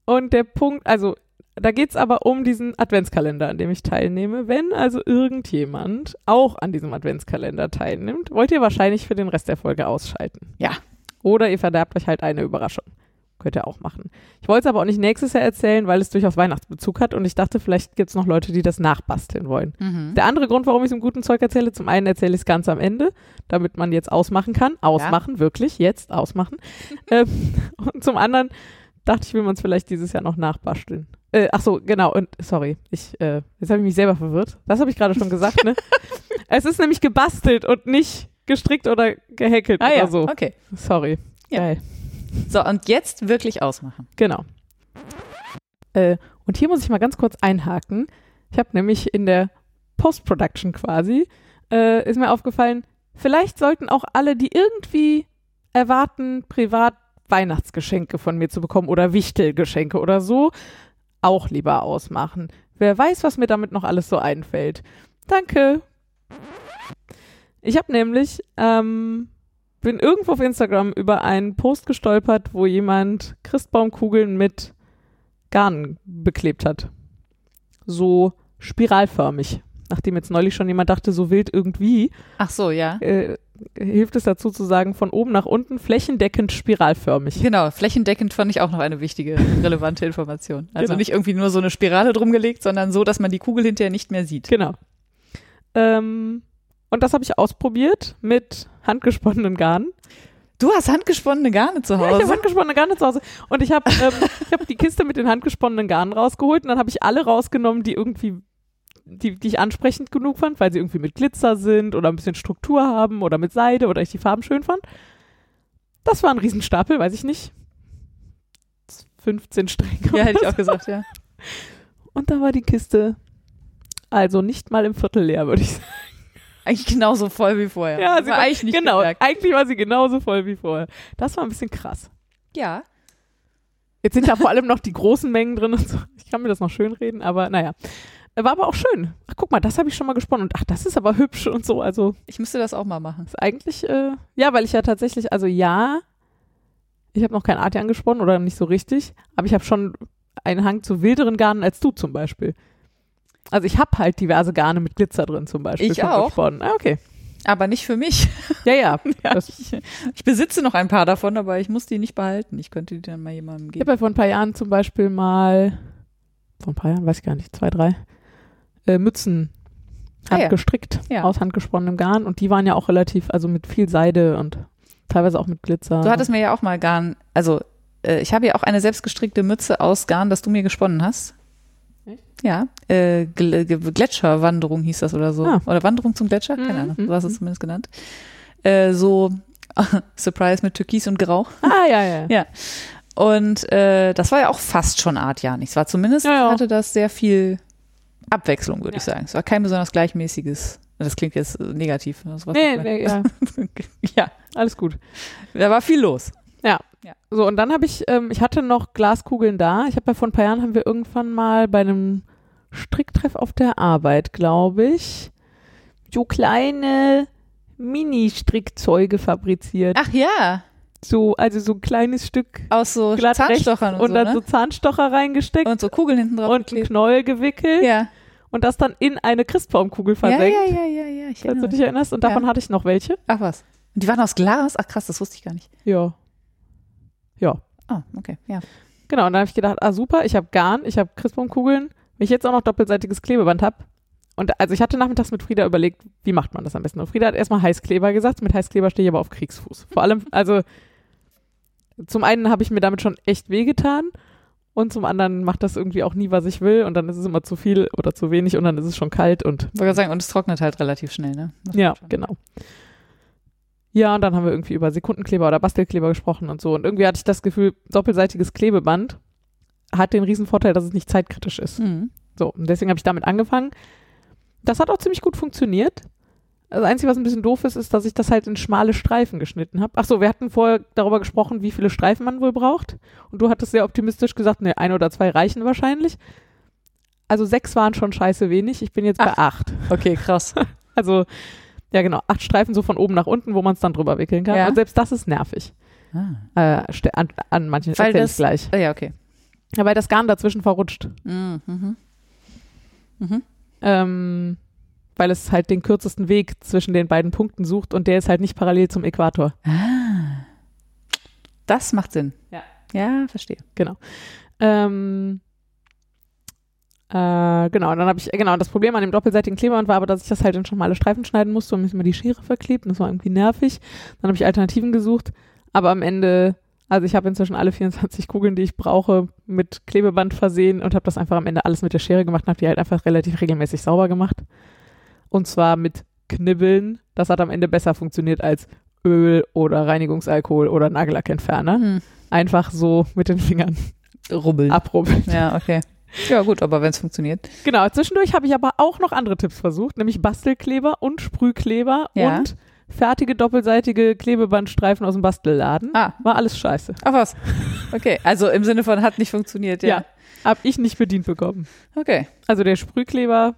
und der Punkt, also da geht's aber um diesen Adventskalender, an dem ich teilnehme. Wenn also irgendjemand auch an diesem Adventskalender teilnimmt, wollt ihr wahrscheinlich für den Rest der Folge ausschalten. Ja. Oder ihr verderbt euch halt eine Überraschung. Könnt ihr auch machen. Ich wollte es aber auch nicht nächstes Jahr erzählen, weil es durchaus Weihnachtsbezug hat und ich dachte, vielleicht gibt's noch Leute, die das nachbasteln wollen. Mhm. Der andere Grund, warum ich es im guten Zeug erzähle, zum einen erzähle ich es ganz am Ende, damit man jetzt ausmachen kann. Ausmachen, wirklich, jetzt ausmachen. ähm, und zum anderen dachte ich, will man es vielleicht dieses Jahr noch nachbasteln. Äh, ach so, genau, und sorry, ich, äh, jetzt habe ich mich selber verwirrt. Das habe ich gerade schon gesagt, ne? es ist nämlich gebastelt und nicht gestrickt oder gehäkelt Ah oder ja, so. okay. Sorry. Ja. Geil. So, und jetzt wirklich ausmachen. Genau. Äh, und hier muss ich mal ganz kurz einhaken. Ich habe nämlich in der Post-Production quasi, äh, ist mir aufgefallen, vielleicht sollten auch alle, die irgendwie erwarten, privat Weihnachtsgeschenke von mir zu bekommen oder Wichtelgeschenke oder so, auch lieber ausmachen. Wer weiß, was mir damit noch alles so einfällt. Danke. Ich habe nämlich ähm, bin irgendwo auf Instagram über einen Post gestolpert, wo jemand Christbaumkugeln mit Garn beklebt hat. So spiralförmig. Nachdem jetzt neulich schon jemand dachte, so wild irgendwie, Ach so, ja. äh, hilft es dazu zu sagen, von oben nach unten flächendeckend spiralförmig. Genau, flächendeckend fand ich auch noch eine wichtige, relevante Information. Also Genau. nicht irgendwie nur so eine Spirale drum gelegt, sondern so, dass man die Kugel hinterher nicht mehr sieht. Genau. Ähm, und das habe ich ausprobiert mit handgesponnenen Garn. Du hast handgesponnene Garne zu Ja, ich Hause. habe handgesponnene Garne zu Hause. Und ich habe ähm, ich hab die Kiste mit den handgesponnenen Garnen rausgeholt und dann habe ich alle rausgenommen, die irgendwie, die, die ich ansprechend genug fand, weil sie irgendwie mit Glitzer sind oder ein bisschen Struktur haben oder mit Seide oder ich die Farben schön fand. Das war ein Riesenstapel, weiß ich nicht. 15 Stränge. ja, hätte ich auch gesagt, ja. Und da war die Kiste also nicht mal im Viertel leer, würde ich sagen. Eigentlich genauso voll wie vorher. Ja, sie man war, eigentlich nicht genau. gemerkt. Eigentlich war sie genauso voll wie vorher. Das war ein bisschen krass. Ja. Jetzt sind da vor allem noch die großen Mengen drin und so. Ich kann mir das noch schön reden, aber naja. War aber auch schön. Ach, guck mal, das habe ich schon mal gesponnen. Und ach, das ist aber hübsch und so. Also Ich müsste das auch mal machen. ist eigentlich, äh, ja, weil ich ja tatsächlich, also ja, ich habe noch kein Artian gesponnen oder nicht so richtig, aber ich habe schon einen Hang zu wilderen Garnen als du zum Beispiel. Also ich habe halt diverse Garne mit Glitzer drin zum Beispiel. Ich auch. Gesponnen. Ah, okay. Aber nicht für mich. Ja, ja. Ja, ich, ich besitze noch ein paar davon, aber ich muss die nicht behalten. Ich könnte die dann mal jemandem Ich geben. habe ja vor ein paar Jahren zum Beispiel mal, vor ein paar Jahren, weiß ich gar nicht, zwei, drei, äh, Mützen Ah, ja. handgestrickt Ja. aus handgesponnenem Garn und die waren ja auch relativ, also mit viel Seide und teilweise auch mit Glitzer. Du hattest mir ja auch mal Garn, also äh, ich habe ja auch eine selbstgestrickte Mütze aus Garn, das du mir gesponnen hast. Ja, äh, Gletscherwanderung hieß das oder so. Ah. Oder Wanderung zum Gletscher, Mhm, keine Ahnung, mhm, so hast du es mhm. zumindest genannt. Äh, so Surprise mit Türkis und Grau. ah, ja, ja. Ja. Und äh, das war ja auch fast schon Artjahr. Es war zumindest, Ja, ja. hatte das sehr viel Abwechslung, würde ich Ja. sagen. Es war kein besonders gleichmäßiges, das klingt jetzt negativ. Das war Nee, nee, ja, ja, alles gut. da war viel los. So, und dann habe ich, ähm, ich hatte noch Glaskugeln da. Ich habe ja vor ein paar Jahren, haben wir irgendwann mal bei einem Stricktreff auf der Arbeit, glaube ich, so kleine Mini-Strickzeuge fabriziert. Ach ja, So, also so ein kleines Stück aus so Zahnstochern und, und so, dann ne? so Zahnstocher reingesteckt und so Kugeln hinten drauf und einen geklebt. Knoll gewickelt Ja. und das dann in eine Christbaumkugel ja, versenkt, ja, ja, ja, ja, ich falls du dich erinnerst. Und davon Ja. hatte ich noch welche. Ach was. Und die waren aus Glas? Ach krass, das wusste ich gar nicht. Ja. Ja. Ah, okay, ja. Genau, und dann habe ich gedacht, ah super, ich habe Garn, ich habe Christbaumkugeln, wenn ich jetzt auch noch doppelseitiges Klebeband habe. Und also ich hatte nachmittags mit Frieda überlegt, wie macht man das am besten. Und Frieda hat erstmal Heißkleber gesagt, mit Heißkleber stehe ich aber auf Kriegsfuß. Vor allem, also zum einen habe ich mir damit schon echt wehgetan und zum anderen macht das irgendwie auch nie, was ich will und dann ist es immer zu viel oder zu wenig und dann ist es schon kalt und gerade sagen, und es trocknet halt relativ schnell, ne? Das ja, genau. Ja, und dann haben wir irgendwie über Sekundenkleber oder Bastelkleber gesprochen und so. Und irgendwie hatte ich das Gefühl, doppelseitiges Klebeband hat den riesen Vorteil, dass es nicht zeitkritisch ist. Mhm. So, und deswegen habe ich damit angefangen. Das hat auch ziemlich gut funktioniert. Das Einzige, was ein bisschen doof ist, ist, dass ich das halt in schmale Streifen geschnitten habe. Ach so, wir hatten vorher darüber gesprochen, wie viele Streifen man wohl braucht. Und du hattest sehr optimistisch gesagt, ne, ein oder zwei reichen wahrscheinlich. also sechs waren schon scheiße wenig. Ich bin jetzt bei acht. Okay, krass. Also, ja genau, acht Streifen so von oben nach unten, wo man es dann drüber wickeln kann. Ja. Und selbst das ist nervig. Ah. Äh, an, an manchen erzähl das- ich gleich. Ah, ja, okay. Ja, weil das Garn dazwischen verrutscht. Mhm. Mhm. Ähm, weil es halt den kürzesten Weg zwischen den beiden Punkten sucht und der ist halt nicht parallel zum Äquator. Ah. Das macht Sinn. Ja. Ja, verstehe. Ähm, äh, genau, und dann habe ich, genau, das Problem an dem doppelseitigen Klebeband war aber, dass ich das halt in schmale Streifen schneiden musste und mich immer die Schere verklebt und das war irgendwie nervig. Dann habe ich Alternativen gesucht, aber am Ende, also ich habe inzwischen alle 24 Kugeln, die ich brauche, mit Klebeband versehen und habe das einfach am Ende alles mit der Schere gemacht und habe die halt einfach relativ regelmäßig sauber gemacht. Und zwar mit Knibbeln. Das hat am Ende besser funktioniert als Öl oder Reinigungsalkohol oder Nagellackentferner. Hm. Einfach so mit den Fingern Rubbeln. abrubbeln. Ja, okay. Ja, gut, aber wenn es funktioniert. Genau, zwischendurch habe ich aber auch noch andere Tipps versucht, nämlich Bastelkleber und Sprühkleber Ja. und fertige doppelseitige Klebebandstreifen aus dem Bastelladen. Ah, War alles scheiße. ach was. Okay, also im Sinne von hat nicht funktioniert, ja. Ja. Hab ich nicht bedient bekommen. Okay, Also der Sprühkleber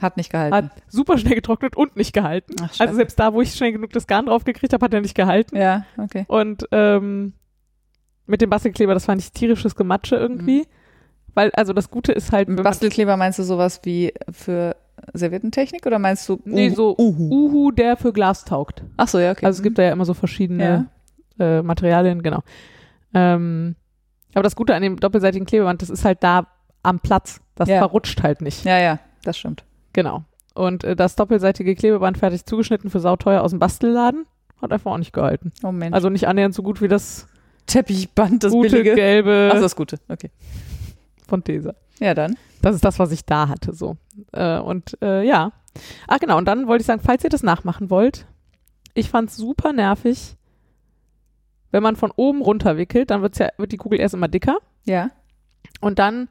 hat nicht gehalten. hat super schnell getrocknet und nicht gehalten. Ach. Also selbst da, wo ich schnell genug das Garn drauf gekriegt habe, hat er nicht gehalten. ja, okay. Und ähm, mit dem Bastelkleber, das fand ich tierisches Gematsche irgendwie. Weil, also das Gute ist halt, Bastelkleber meinst du sowas wie für Serviettentechnik oder meinst du Nee, so Uhu? Uhu, der für Glas taugt. Ach so, ja, okay. Also es gibt da ja immer so verschiedene äh, Materialien, genau. Ähm, aber das Gute an dem doppelseitigen Klebeband, das ist halt da am Platz. Das Ja. verrutscht halt nicht. ja, ja, das stimmt. Genau. Und äh, das doppelseitige Klebeband fertig zugeschnitten für sauteuer aus dem Bastelladen hat einfach auch nicht gehalten. Oh Mensch. Also nicht annähernd so gut wie das Teppichband, das gute billige. gelbe Ach, das Gute, okay. Von Tesa. Ja, dann. Das ist das, was ich da hatte, so. Äh, und äh, ja. Ach genau, und dann wollte ich sagen, falls ihr das nachmachen wollt, ich fand's super nervig, wenn man von oben runter wickelt, dann wird's ja, wird die Kugel erst immer dicker Ja, und dann,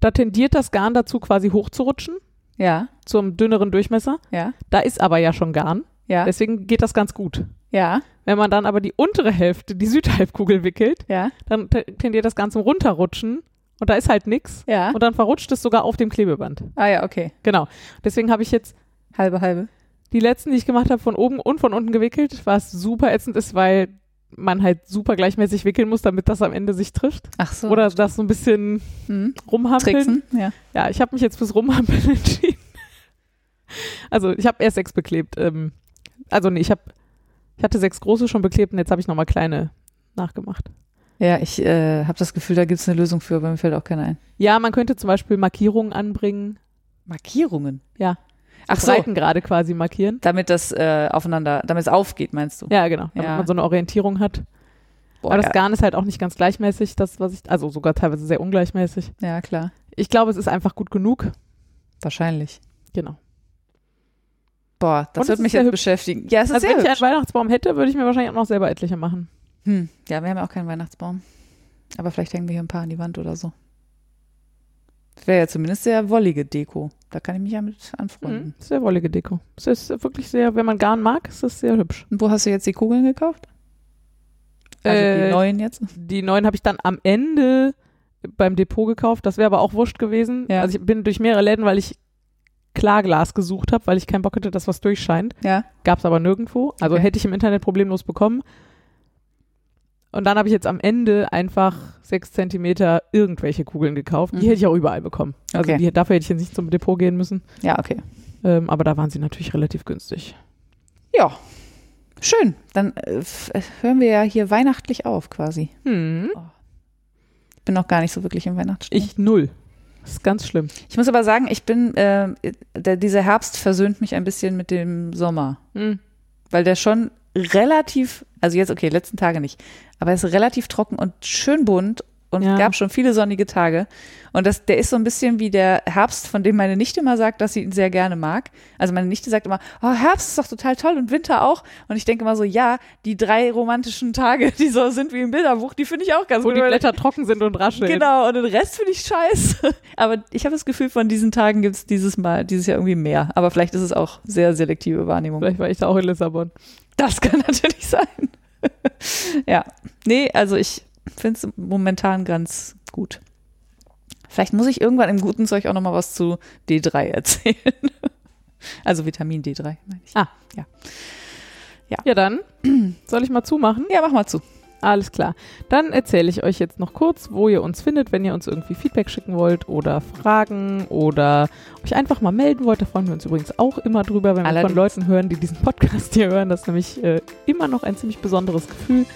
da tendiert das Garn dazu, quasi hochzurutschen ja, zum dünneren Durchmesser. ja, Da ist aber ja schon Garn, ja, deswegen geht das ganz gut. ja, Wenn man dann aber die untere Hälfte, die Südhalbkugel wickelt, ja, dann te- tendiert das Ganze zum Runterrutschen und da ist halt nix. ja. Und dann verrutscht es sogar auf dem Klebeband. Ah ja, okay. Genau. Deswegen habe ich jetzt Halbe, halbe. die letzten, die ich gemacht habe, von oben und von unten gewickelt, was super ätzend ist, weil man halt super gleichmäßig wickeln muss, damit das am Ende sich trifft. Ach so. Oder das so ein bisschen hm. rumhampeln. Tricksen, ja. Ja, ich habe mich jetzt fürs Rumhampeln entschieden. Also ich habe erst sechs beklebt. Ähm, also nee, ich habe, ich hatte sechs große schon beklebt und jetzt habe ich nochmal kleine nachgemacht. Ja, ich äh, habe das Gefühl, da gibt es eine Lösung für, aber mir fällt auch keine ein. Ja, man könnte zum Beispiel Markierungen anbringen. Markierungen? Ja. Ach so, gerade quasi markieren. damit das äh, aufeinander, damit es aufgeht, meinst du? Ja, genau. Damit Ja. man so eine Orientierung hat. Boah, Aber das ja. Garn ist halt auch nicht ganz gleichmäßig, das, was ich, also sogar teilweise sehr ungleichmäßig. ja, klar. Ich glaube, es ist einfach gut genug. Wahrscheinlich. Genau. Boah, das wird mich sehr jetzt hübsch. beschäftigen. Ja, es ist Also sehr wenn ich einen hübsch. Weihnachtsbaum hätte, würde ich mir wahrscheinlich auch noch selber etliche machen. Hm. Ja, wir haben ja auch keinen Weihnachtsbaum. Aber vielleicht hängen wir hier ein paar an die Wand oder so. Das wäre ja zumindest sehr wollige Deko. Da kann ich mich ja mit anfreunden. Mhm. Sehr wollige Deko. Es ist wirklich sehr, wenn man Garn mag, ist es sehr hübsch. Und wo hast du jetzt die Kugeln gekauft? Also Äh, die neuen jetzt? Die neuen habe ich dann am Ende beim Depot gekauft. Das wäre aber auch wurscht gewesen. Ja. Also ich bin durch mehrere Läden, weil ich Klarglas gesucht habe, weil ich keinen Bock hatte, dass was durchscheint. Ja. Gab es aber nirgendwo. Also Okay. hätte ich im Internet problemlos bekommen. Und dann habe ich jetzt am Ende einfach sechs Zentimeter irgendwelche Kugeln gekauft. Die Mhm. hätte ich auch überall bekommen. Also Okay. die, dafür hätte ich jetzt nicht zum Depot gehen müssen. Ja, okay. Ähm, aber da waren sie natürlich relativ günstig. Ja. Schön. Dann äh, äh, hören wir ja hier weihnachtlich auf quasi. Hm. Ich bin noch gar nicht so wirklich im Weihnachtsstimmung. Ich null. Das ist ganz schlimm. Ich muss aber sagen, ich bin, äh, der, dieser Herbst versöhnt mich ein bisschen mit dem Sommer. Hm. weil der schon relativ, also jetzt okay, letzten Tage nicht, aber er ist relativ trocken und schön bunt und Ja. es gab schon viele sonnige Tage und das, der ist so ein bisschen wie der Herbst, von dem meine Nichte immer sagt, dass sie ihn sehr gerne mag. Also meine Nichte sagt immer, oh, Herbst ist doch total toll und Winter auch und ich denke immer so, ja, die drei romantischen Tage, die so sind wie im Bilderbuch, die finde ich auch ganz Wo gut. die weil- Blätter trocken sind und rascheln. Genau, und den Rest finde ich scheiße. Aber ich habe das Gefühl, von diesen Tagen gibt es dieses Mal, dieses Jahr irgendwie mehr. Aber vielleicht ist es auch sehr selektive Wahrnehmung. Vielleicht war ich da auch in Lissabon. Das kann natürlich sein. ja. Nee, also ich finde es momentan ganz gut. Vielleicht muss ich irgendwann im guten Zeug auch noch mal was zu D3 erzählen. also Vitamin D3, meine ich. Ah. ja. Ja, dann soll ich mal zumachen? Ja, mach mal zu. Alles klar. Dann erzähle ich euch jetzt noch kurz, wo ihr uns findet, wenn ihr uns irgendwie Feedback schicken wollt oder Fragen oder euch einfach mal melden wollt. Da freuen wir uns übrigens auch immer drüber, wenn wir Allerdings. von Leuten hören, die diesen Podcast hier hören. Das ist nämlich äh, immer noch ein ziemlich besonderes Gefühl.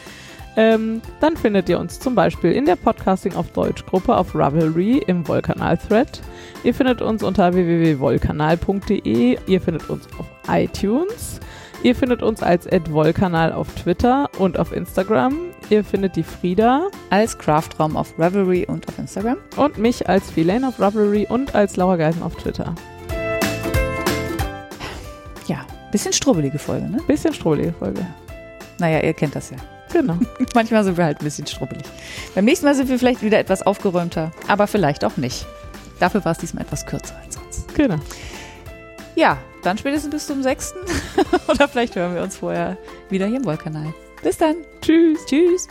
Ähm, dann findet ihr uns zum Beispiel in der Podcasting auf Deutsch Gruppe auf Ravelry im Wollkanal-Thread. Ihr findet uns unter www.wollkanal.de. Ihr findet uns auf iTunes. Ihr findet uns als @wollkanal auf Twitter und auf Instagram. Ihr findet die Frieda Als Craftraum auf Revelry und auf Instagram. und mich als Filane auf Ravelry und als Laura Geisen auf Twitter. Ja, bisschen strubbelige Folge, ne? Bisschen strohlige Folge. Naja, ihr kennt das ja. Genau. Manchmal sind wir halt ein bisschen strubbelig. Beim nächsten Mal sind wir vielleicht wieder etwas aufgeräumter, aber vielleicht auch nicht. Dafür war es diesmal etwas kürzer als sonst. Genau. Ja, dann spätestens bis zum 6. Oder vielleicht hören wir uns vorher wieder hier im Wollkanal. Bis dann. Tschüss. Tschüss.